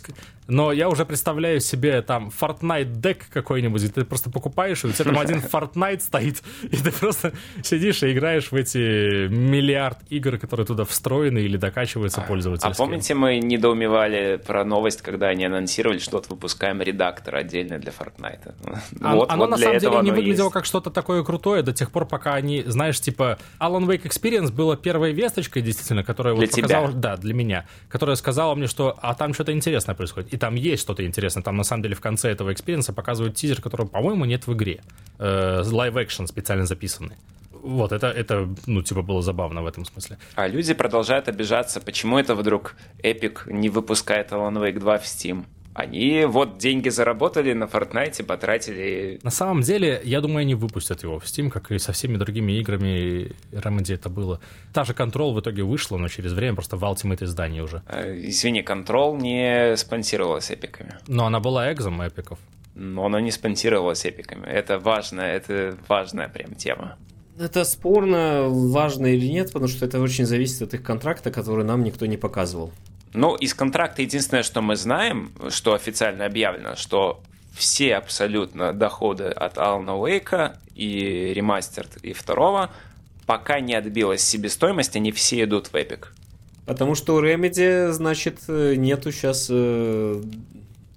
но я уже представляю себе там Fortnite дек какой-нибудь, где ты просто покупаешь, и у тебя там один Fortnite стоит, и ты просто сидишь и играешь в эти миллиард игр, которые туда встроены или докачиваются А пользовательские. помните, мы недоумевали про новость, когда они анонсировали, что вот выпускаем редактор отдельно для Fortnite? А- Вот, оно вот на самом деле не выглядело есть. как что-то такое крутое до тех пор, пока они, знаешь, типа Alan Wake Experience была первой весточкой, действительно, которая Для вот тебя. показала, да, для меня, которая сказала мне, что а там что-то интересное происходит. И там есть что-то интересное. Там на самом деле в конце этого experience а показывают тизер, которого, по-моему, нет в игре. Лайв-экшен специально записанный. Вот, это, это, ну, типа, было забавно в этом смысле. А люди продолжают обижаться, почему это вдруг Epic не выпускает Alan Wake 2 в Steam. Они вот деньги заработали на Fortnite, потратили... На самом деле, я думаю, они выпустят его в Steam, как и со всеми другими играми Remedy это было. Та же Control в итоге вышла, но через время просто в Ultimate издании уже. э, Извини, Control не спонсировалась эпиками. Но она была экзом эпиков. Но она не спонсировалась эпиками. Это важно, это важная прям тема. Это спорно, важно или нет, потому что это очень зависит от их контракта, который нам никто не показывал. Ну, из контракта единственное, что мы знаем, что официально объявлено, что все абсолютно доходы от Алана Уэйка и ремастерд и второго, пока не отбилась себестоимость, они все идут в Epic. Потому что у Remedy, значит, э, нету сейчас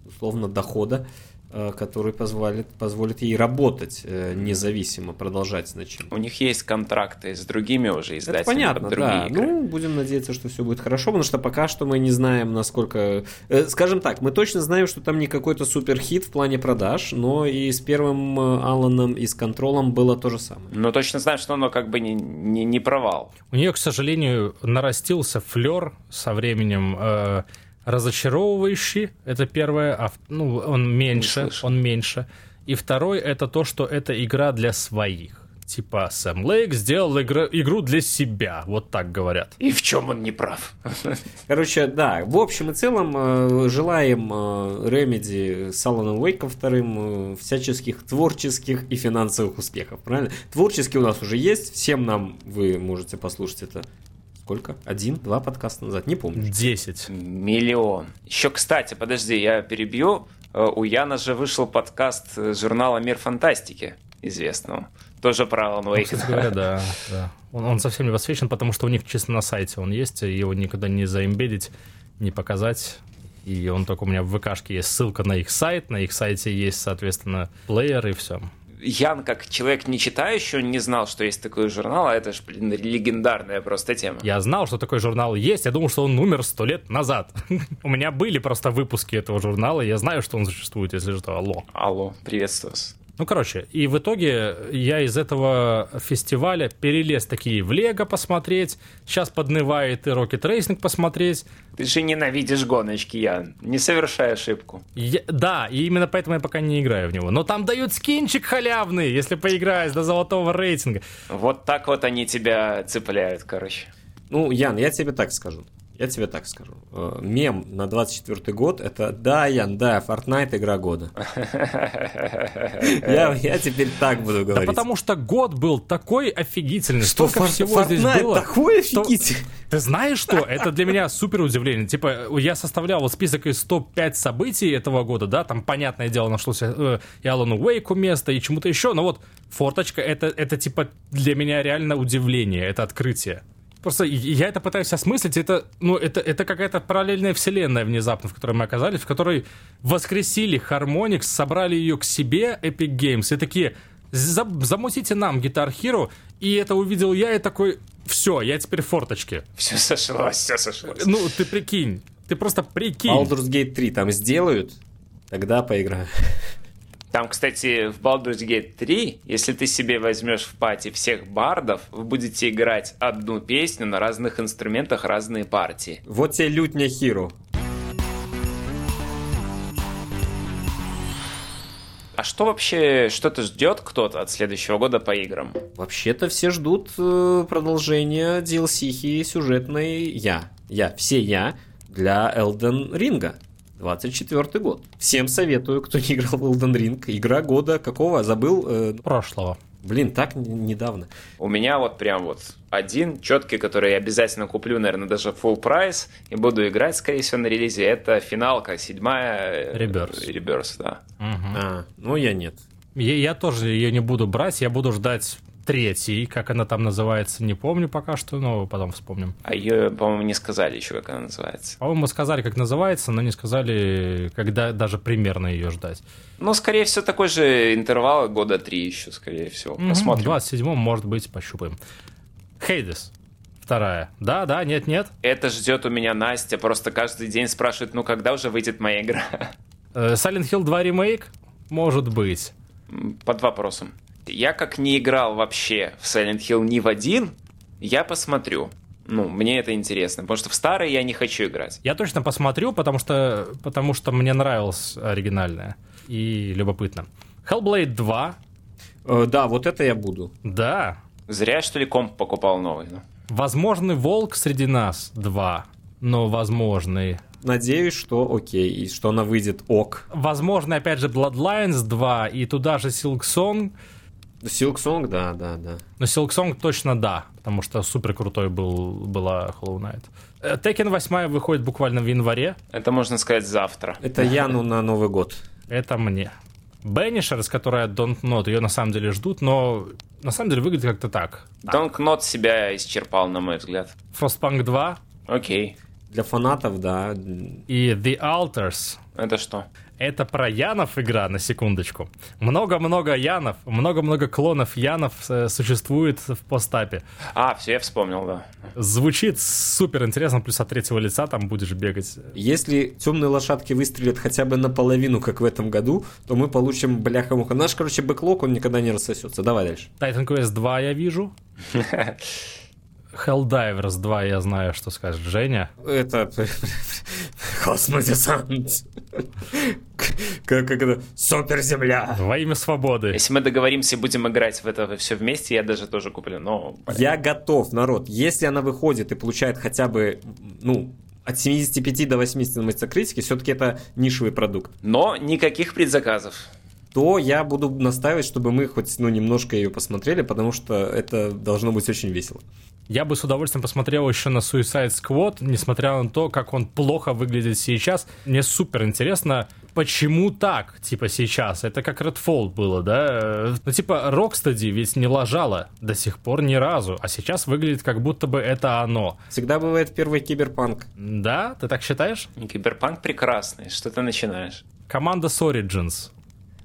условно дохода, э, который позволит, позволит ей работать э, независимо, продолжать значит. У них есть контракты с другими уже Это издателями понятно, под другие да. игры. Ну, будем надеяться, что все будет хорошо, потому что пока что мы не знаем, насколько... э, Скажем так, мы точно знаем, что там не какой-то суперхит в плане продаж, но и с первым э, Алланом, и с контролом было то же самое. Но точно знаю, что оно как бы не, не, не провал. У нее, к сожалению, нарастился флер со временем э, разочаровывающий. Это первое. А, ну, он меньше. Он меньше. И второй это то, что это игра для своих. типа Сэм Лейк сделал игру, игру для себя, вот так говорят. И в чем он не прав? Короче, да, в общем и целом э, желаем э, Remedy с Аланом Уэйком вторым э, всяческих творческих и финансовых успехов, правильно? Творческий у нас уже есть, всем нам вы можете послушать это сколько? Один, два подкаста назад, не помню. Десять. Миллион. Еще, кстати, подожди, я перебью. Э, У Яна же вышел подкаст э, журнала «Мир фантастики» известного. Тоже про Алана Ну, Уэйка. кстати говоря, да. да. Он, он совсем не восхищен, потому что у них чисто на сайте он есть, и его никогда не заимбедить, не показать. И он только у меня в ВКшке есть ссылка на их сайт, на их сайте есть, соответственно, плеер и все. Ян, как человек не читающий, он не знал, что есть такой журнал, а это же, блин, легендарная просто тема. Я знал, что такой журнал есть, я думал, что он умер сто лет назад. У меня были просто выпуски этого журнала, я знаю, что он существует, если что, алло. Алло, приветствую вас. Ну, короче, и в итоге я из этого фестиваля перелез такие в Лего посмотреть, сейчас поднывает и Rocket Racing посмотреть. Ты же ненавидишь гоночки, Ян. Не совершай ошибку. Я- да, и именно поэтому я пока не играю в него. Но там дают скинчик халявный, если поиграешь до золотого рейтинга. Вот так вот они тебя цепляют, короче. Ну, Ян, я тебе так скажу. Я тебе так скажу. Э, Мем на 24 год это да, Ян, да, Fortnite игра года. Я, я теперь так буду Да говорить. потому что год был такой офигительный, столько Фор- всего здесь Fortnite было. такой что- офигительный. Ты знаешь что? Это для меня супер удивление. Типа, я составлял вот список из топ-5 событий этого года, да, там, понятное дело, нашлось э, и Алану Уэйку место, и чему-то еще, но вот форточка, это, это типа для меня реально удивление, это открытие. Просто я это пытаюсь осмыслить, это, ну, это, это какая-то параллельная вселенная внезапно, в которой мы оказались, в которой воскресили Harmonix, собрали ее к себе, Epic Games, и такие, «За- замутите нам Guitar Hero, и это увидел я, и такой, все, я теперь в форточке. Все сошлось, все сошлось. Ну, ты прикинь. Ты просто прикинь. Baldur's Gate 3 там сделают, тогда поиграю. Там, кстати, в Baldur's Gate 3, если ты себе возьмешь в пати всех бардов, вы будете играть одну песню на разных инструментах разные партии. Вот тебе лютня Hero. А что вообще, что-то ждет кто-то от следующего года по играм? Вообще-то все ждут э, продолжения DLC сюжетной я. Я, все я для Elden Ring. 24 год. Всем советую, кто не играл в Elden Ring. Игра года какого? Забыл? Э, Прошлого. блин, так недавно. У меня вот прям вот один четкий, который я обязательно куплю, наверное, даже full прайс и буду играть, скорее всего, на релизе. Это финалка, седьмая. э, Rebirth. Rebirth, да. Мгм. А, ну я нет. Я, я тоже ее не буду брать, я буду ждать третий, как она там называется, не помню пока что, но потом вспомним. А ее, по-моему, не сказали еще, как она называется. По-моему, сказали, как называется, но не сказали, когда даже примерно ее ждать. Ну, скорее всего, такой же интервал года три еще, скорее всего. Мгм, Посмотрим. В 27-м, может быть, пощупаем. Хейдес. Вторая. Да, да, нет, нет. Это ждет у меня Настя, просто каждый день спрашивает, ну когда уже выйдет моя игра? Э, Silent Hill 2 ремейк? Может быть. Под вопросом. Я как не играл вообще в Silent Hill ни в один, я посмотрю. Ну, мне это интересно, потому что в старые я не хочу играть. Я точно посмотрю, потому что, потому что мне нравилось оригинальное. И любопытно. Hellblade 2. Э, да, вот это я буду. Да. Зря, что ли, комп покупал новый. ну. Возможный волк среди нас 2. Но возможный. Надеюсь, что окей, и что она выйдет ок. Возможно, опять же, Bloodlines 2 и туда же Silksong. Silksong, да, да, да. Но Silksong точно да, потому что супер крутой был, была Hollow Knight. Э, Tekken 8 выходит буквально в январе. Это можно сказать завтра. Это Яну на Новый год. Это мне. Banishers, которая Don't Not, ее на самом деле ждут, но на самом деле выглядит как-то так. Донк Нот себя исчерпал, на мой взгляд. Frostpunk 2 Окей. Для фанатов, да. и The Alters. Это что? Это про Янов игра, на секундочку. Много-много Янов, много-много клонов Янов э, существует в постапе. А, все, я вспомнил, да. Звучит супер интересно, плюс от третьего лица там будешь бегать. Если темные лошадки выстрелят хотя бы наполовину, как в этом году, то мы получим бляха-муха. Наш, короче, бэклог, он никогда не рассосется. Давай дальше. Titan Quest 2 я вижу. Helldivers 2 я знаю, что скажет Женя. Это... Космодесант. Как, это? Суперземля. Во имя свободы. Если мы договоримся и будем играть в это все вместе, я даже тоже куплю, но... Я готов, народ. Если она выходит и получает хотя бы, ну, от 75 до 80 на мастер-критике, все-таки это нишевый продукт. Но никаких предзаказов. То я буду настаивать, чтобы мы хоть ну, немножко ее посмотрели, потому что это должно быть очень весело. Я бы с удовольствием посмотрел еще на Suicide Squad, несмотря на то, как он плохо выглядит сейчас. Мне супер интересно, почему так, типа, сейчас? Это как Redfall было, да? Ну, типа, Rocksteady ведь не лажала до сих пор ни разу, а сейчас выглядит, как будто бы это оно. Всегда бывает первый киберпанк. Да? Ты так считаешь? Киберпанк прекрасный. Что ты начинаешь? Команда с Origins.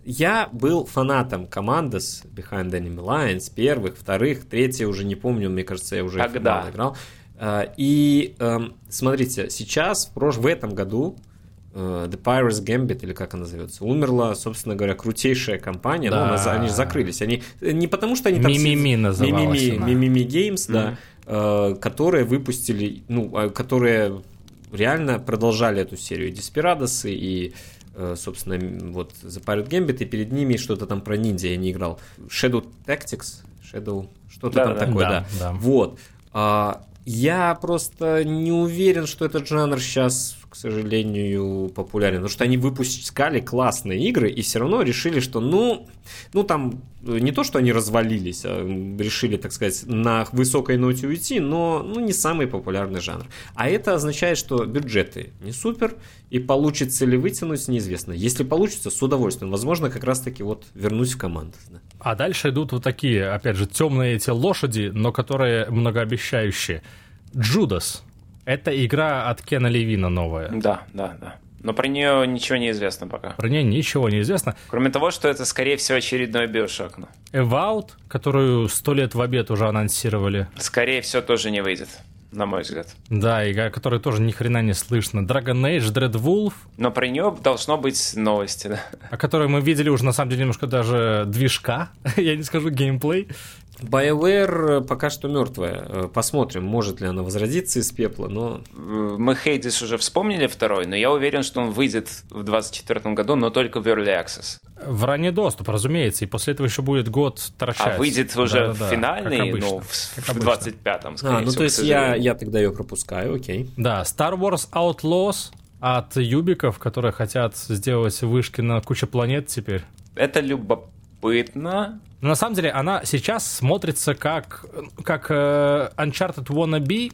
Я был фанатом Командос Behind Enemy Lines, первых, вторых, третья уже не помню, мне кажется, я уже мало играл. А, И эм, смотрите, сейчас, в, прош- в этом году, э, The Pirates Gambit, или как она называется, умерла, собственно говоря, крутейшая компания. Ну, Да. она за- они же закрылись. Они, э, не потому, что они там... Мимими называлась Мимими, она. Мимими Games, да, э, которые выпустили, ну, э, которые реально продолжали эту серию. Desperados, и, собственно, м, вот The Pirate Gambit, и перед ними что-то там про ниндзя я не играл. Shadow Tactics? Shadow... Что-то там Да-да-да. такое, Да, да. да. Вот. А, я просто не уверен, что этот жанр сейчас, к сожалению, популярен. Потому что они выпускали классные игры и все равно решили, что ну, ну там не то, что они развалились, а решили, так сказать, на высокой ноте уйти, но ну, не самый популярный жанр. А это означает, что бюджеты не супер, и получится ли вытянуть, неизвестно. Если получится, с удовольствием. Возможно, как раз-таки вот вернусь в команду. да. А дальше идут вот такие, опять же, темные эти лошади, но которые многообещающие. Джудас. Это игра от Кена Левина новая. Да, да, да. Но про нее ничего не известно пока. Про нее ничего не известно. Кроме того, что это, скорее всего, очередной биошок. Ну, Evout, которую сто лет в обед уже анонсировали. Скорее всего, тоже не выйдет, на мой взгляд. Да, игра, которой тоже ни хрена не слышно. Dragon Age, Dread Wolf, Но про нее должно быть новости, да. о которой мы видели уже на самом деле немножко даже движка, я не скажу геймплей. BioWare пока что мертвая. Э, Посмотрим, может ли она возродиться из пепла, но Мы Хейдис уже вспомнили второй, но я уверен, что он выйдет в 2024 году, но только в Early Access. В ранний доступ, разумеется, и после этого еще будет год торчать. А выйдет уже Да-да-да, финальный, как обычно, ну, в, в обычно. 25-м, скорее А, ну всего, то есть я, я тогда ее пропускаю, окей. Да, Star Wars Outlaws от юбиков, которые хотят сделать вышки на кучу планет теперь. Это любопытно. Но на самом деле она сейчас смотрится как, как э, Uncharted Wannabe,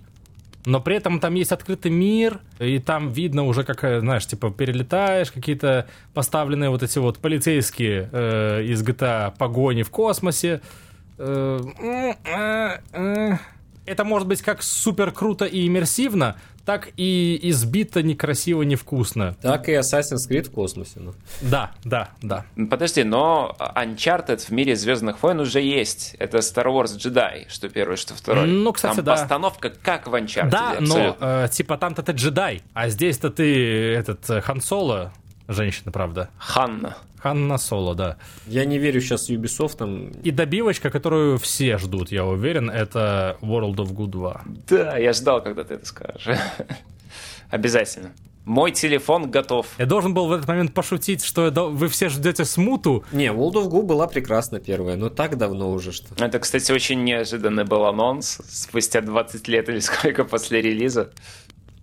но при этом там есть открытый мир, и там видно уже, как, э, знаешь, типа перелетаешь, какие-то поставленные вот эти вот полицейские э, из GTA погони в космосе. Э, э, э. Это может быть как супер круто и иммерсивно, так и избито некрасиво, невкусно. Так и Assassin's Creed в космосе. Ну. Да, да, да. Подожди, но Uncharted в мире Звездных войн уже есть. Это Star Wars Jedi, что первый, что второй. Ну, кстати, Там да. постановка как в Uncharted. Да, но абсолютно. э, типа там-то ты джедай, а здесь-то ты этот э, Хан Соло, женщина, правда. Ханна. Ханна Соло, да. Я не верю сейчас Ubisoft там. И добивочка, которую все ждут, я уверен, это World of Good 2. Да, я ждал, когда ты это скажешь. Обязательно. Мой телефон готов. Я должен был в этот момент пошутить, что вы все ждете смуту. Не, World of Goo была прекрасна первая, но так давно уже что. Это, кстати, очень неожиданный был анонс спустя 20 лет или сколько после релиза.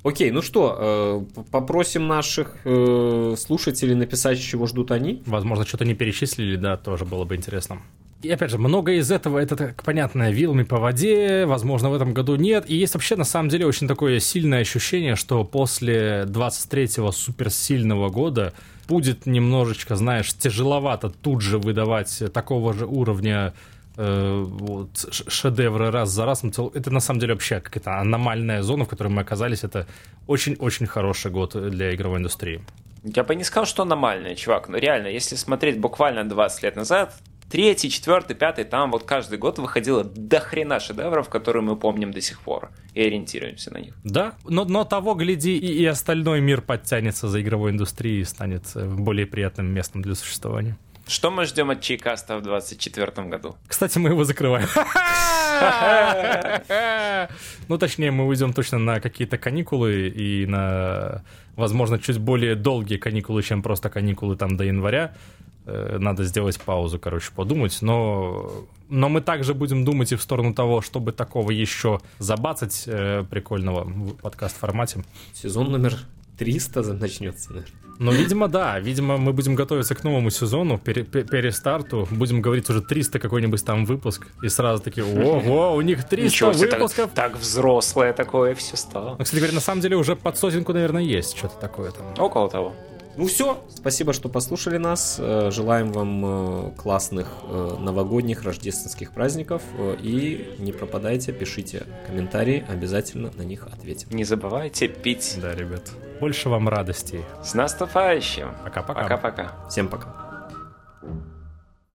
Окей, ну что, э, попросим наших э, слушателей написать, чего ждут они. Возможно, что-то не перечислили, да, тоже было бы интересно. И опять же, многое из этого, это, так понятно, вилами по воде, возможно, в этом году нет. И есть вообще, на самом деле, очень такое сильное ощущение, что после 23-го суперсильного года будет немножечко, знаешь, тяжеловато тут же выдавать такого же уровня э, вот, шедевры раз за разом. Это на самом деле вообще какая-то аномальная зона, в которой мы оказались. Это очень-очень хороший год для игровой индустрии. Я бы не сказал, что аномальное, чувак. Но реально, если смотреть буквально 20 лет назад, третий, четвертый, пятый, там вот каждый год выходило до хрена шедевров, которые мы помним до сих пор и ориентируемся на них. Да, но, но того, гляди, и, и остальной мир подтянется за игровой индустрией и станет э, более приятным местом для существования. Что мы ждем от Чайкаста в 2024 году? Кстати, мы его закрываем. Ну, точнее, мы уйдем точно на какие-то каникулы и на, возможно, чуть более долгие каникулы, чем просто каникулы там до января. Э, надо сделать паузу, короче, подумать. Но, но мы также будем думать и в сторону того, чтобы такого еще забацать э, прикольного в подкаст-формате. Сезон номер 300 начнется, наверное. Ну, видимо, да. Видимо, мы будем готовиться к новому сезону, пере перестарту. Будем говорить уже 300 какой-нибудь там выпуск. И сразу такие, ого, у них 300 Ничего себе, так, выпусков. так взрослое такое все стало. Ну, кстати говоря, на самом деле уже под сотенку, наверное, есть что-то такое там. Около того. Ну все, спасибо, что послушали нас. Э, Желаем вам э, классных э, новогодних рождественских праздников. И не пропадайте, пишите комментарии, обязательно на них ответим. Не забывайте пить. Да, ребят. Больше вам радостей. С наступающим. Пока-пока. Пока-пока. Всем пока.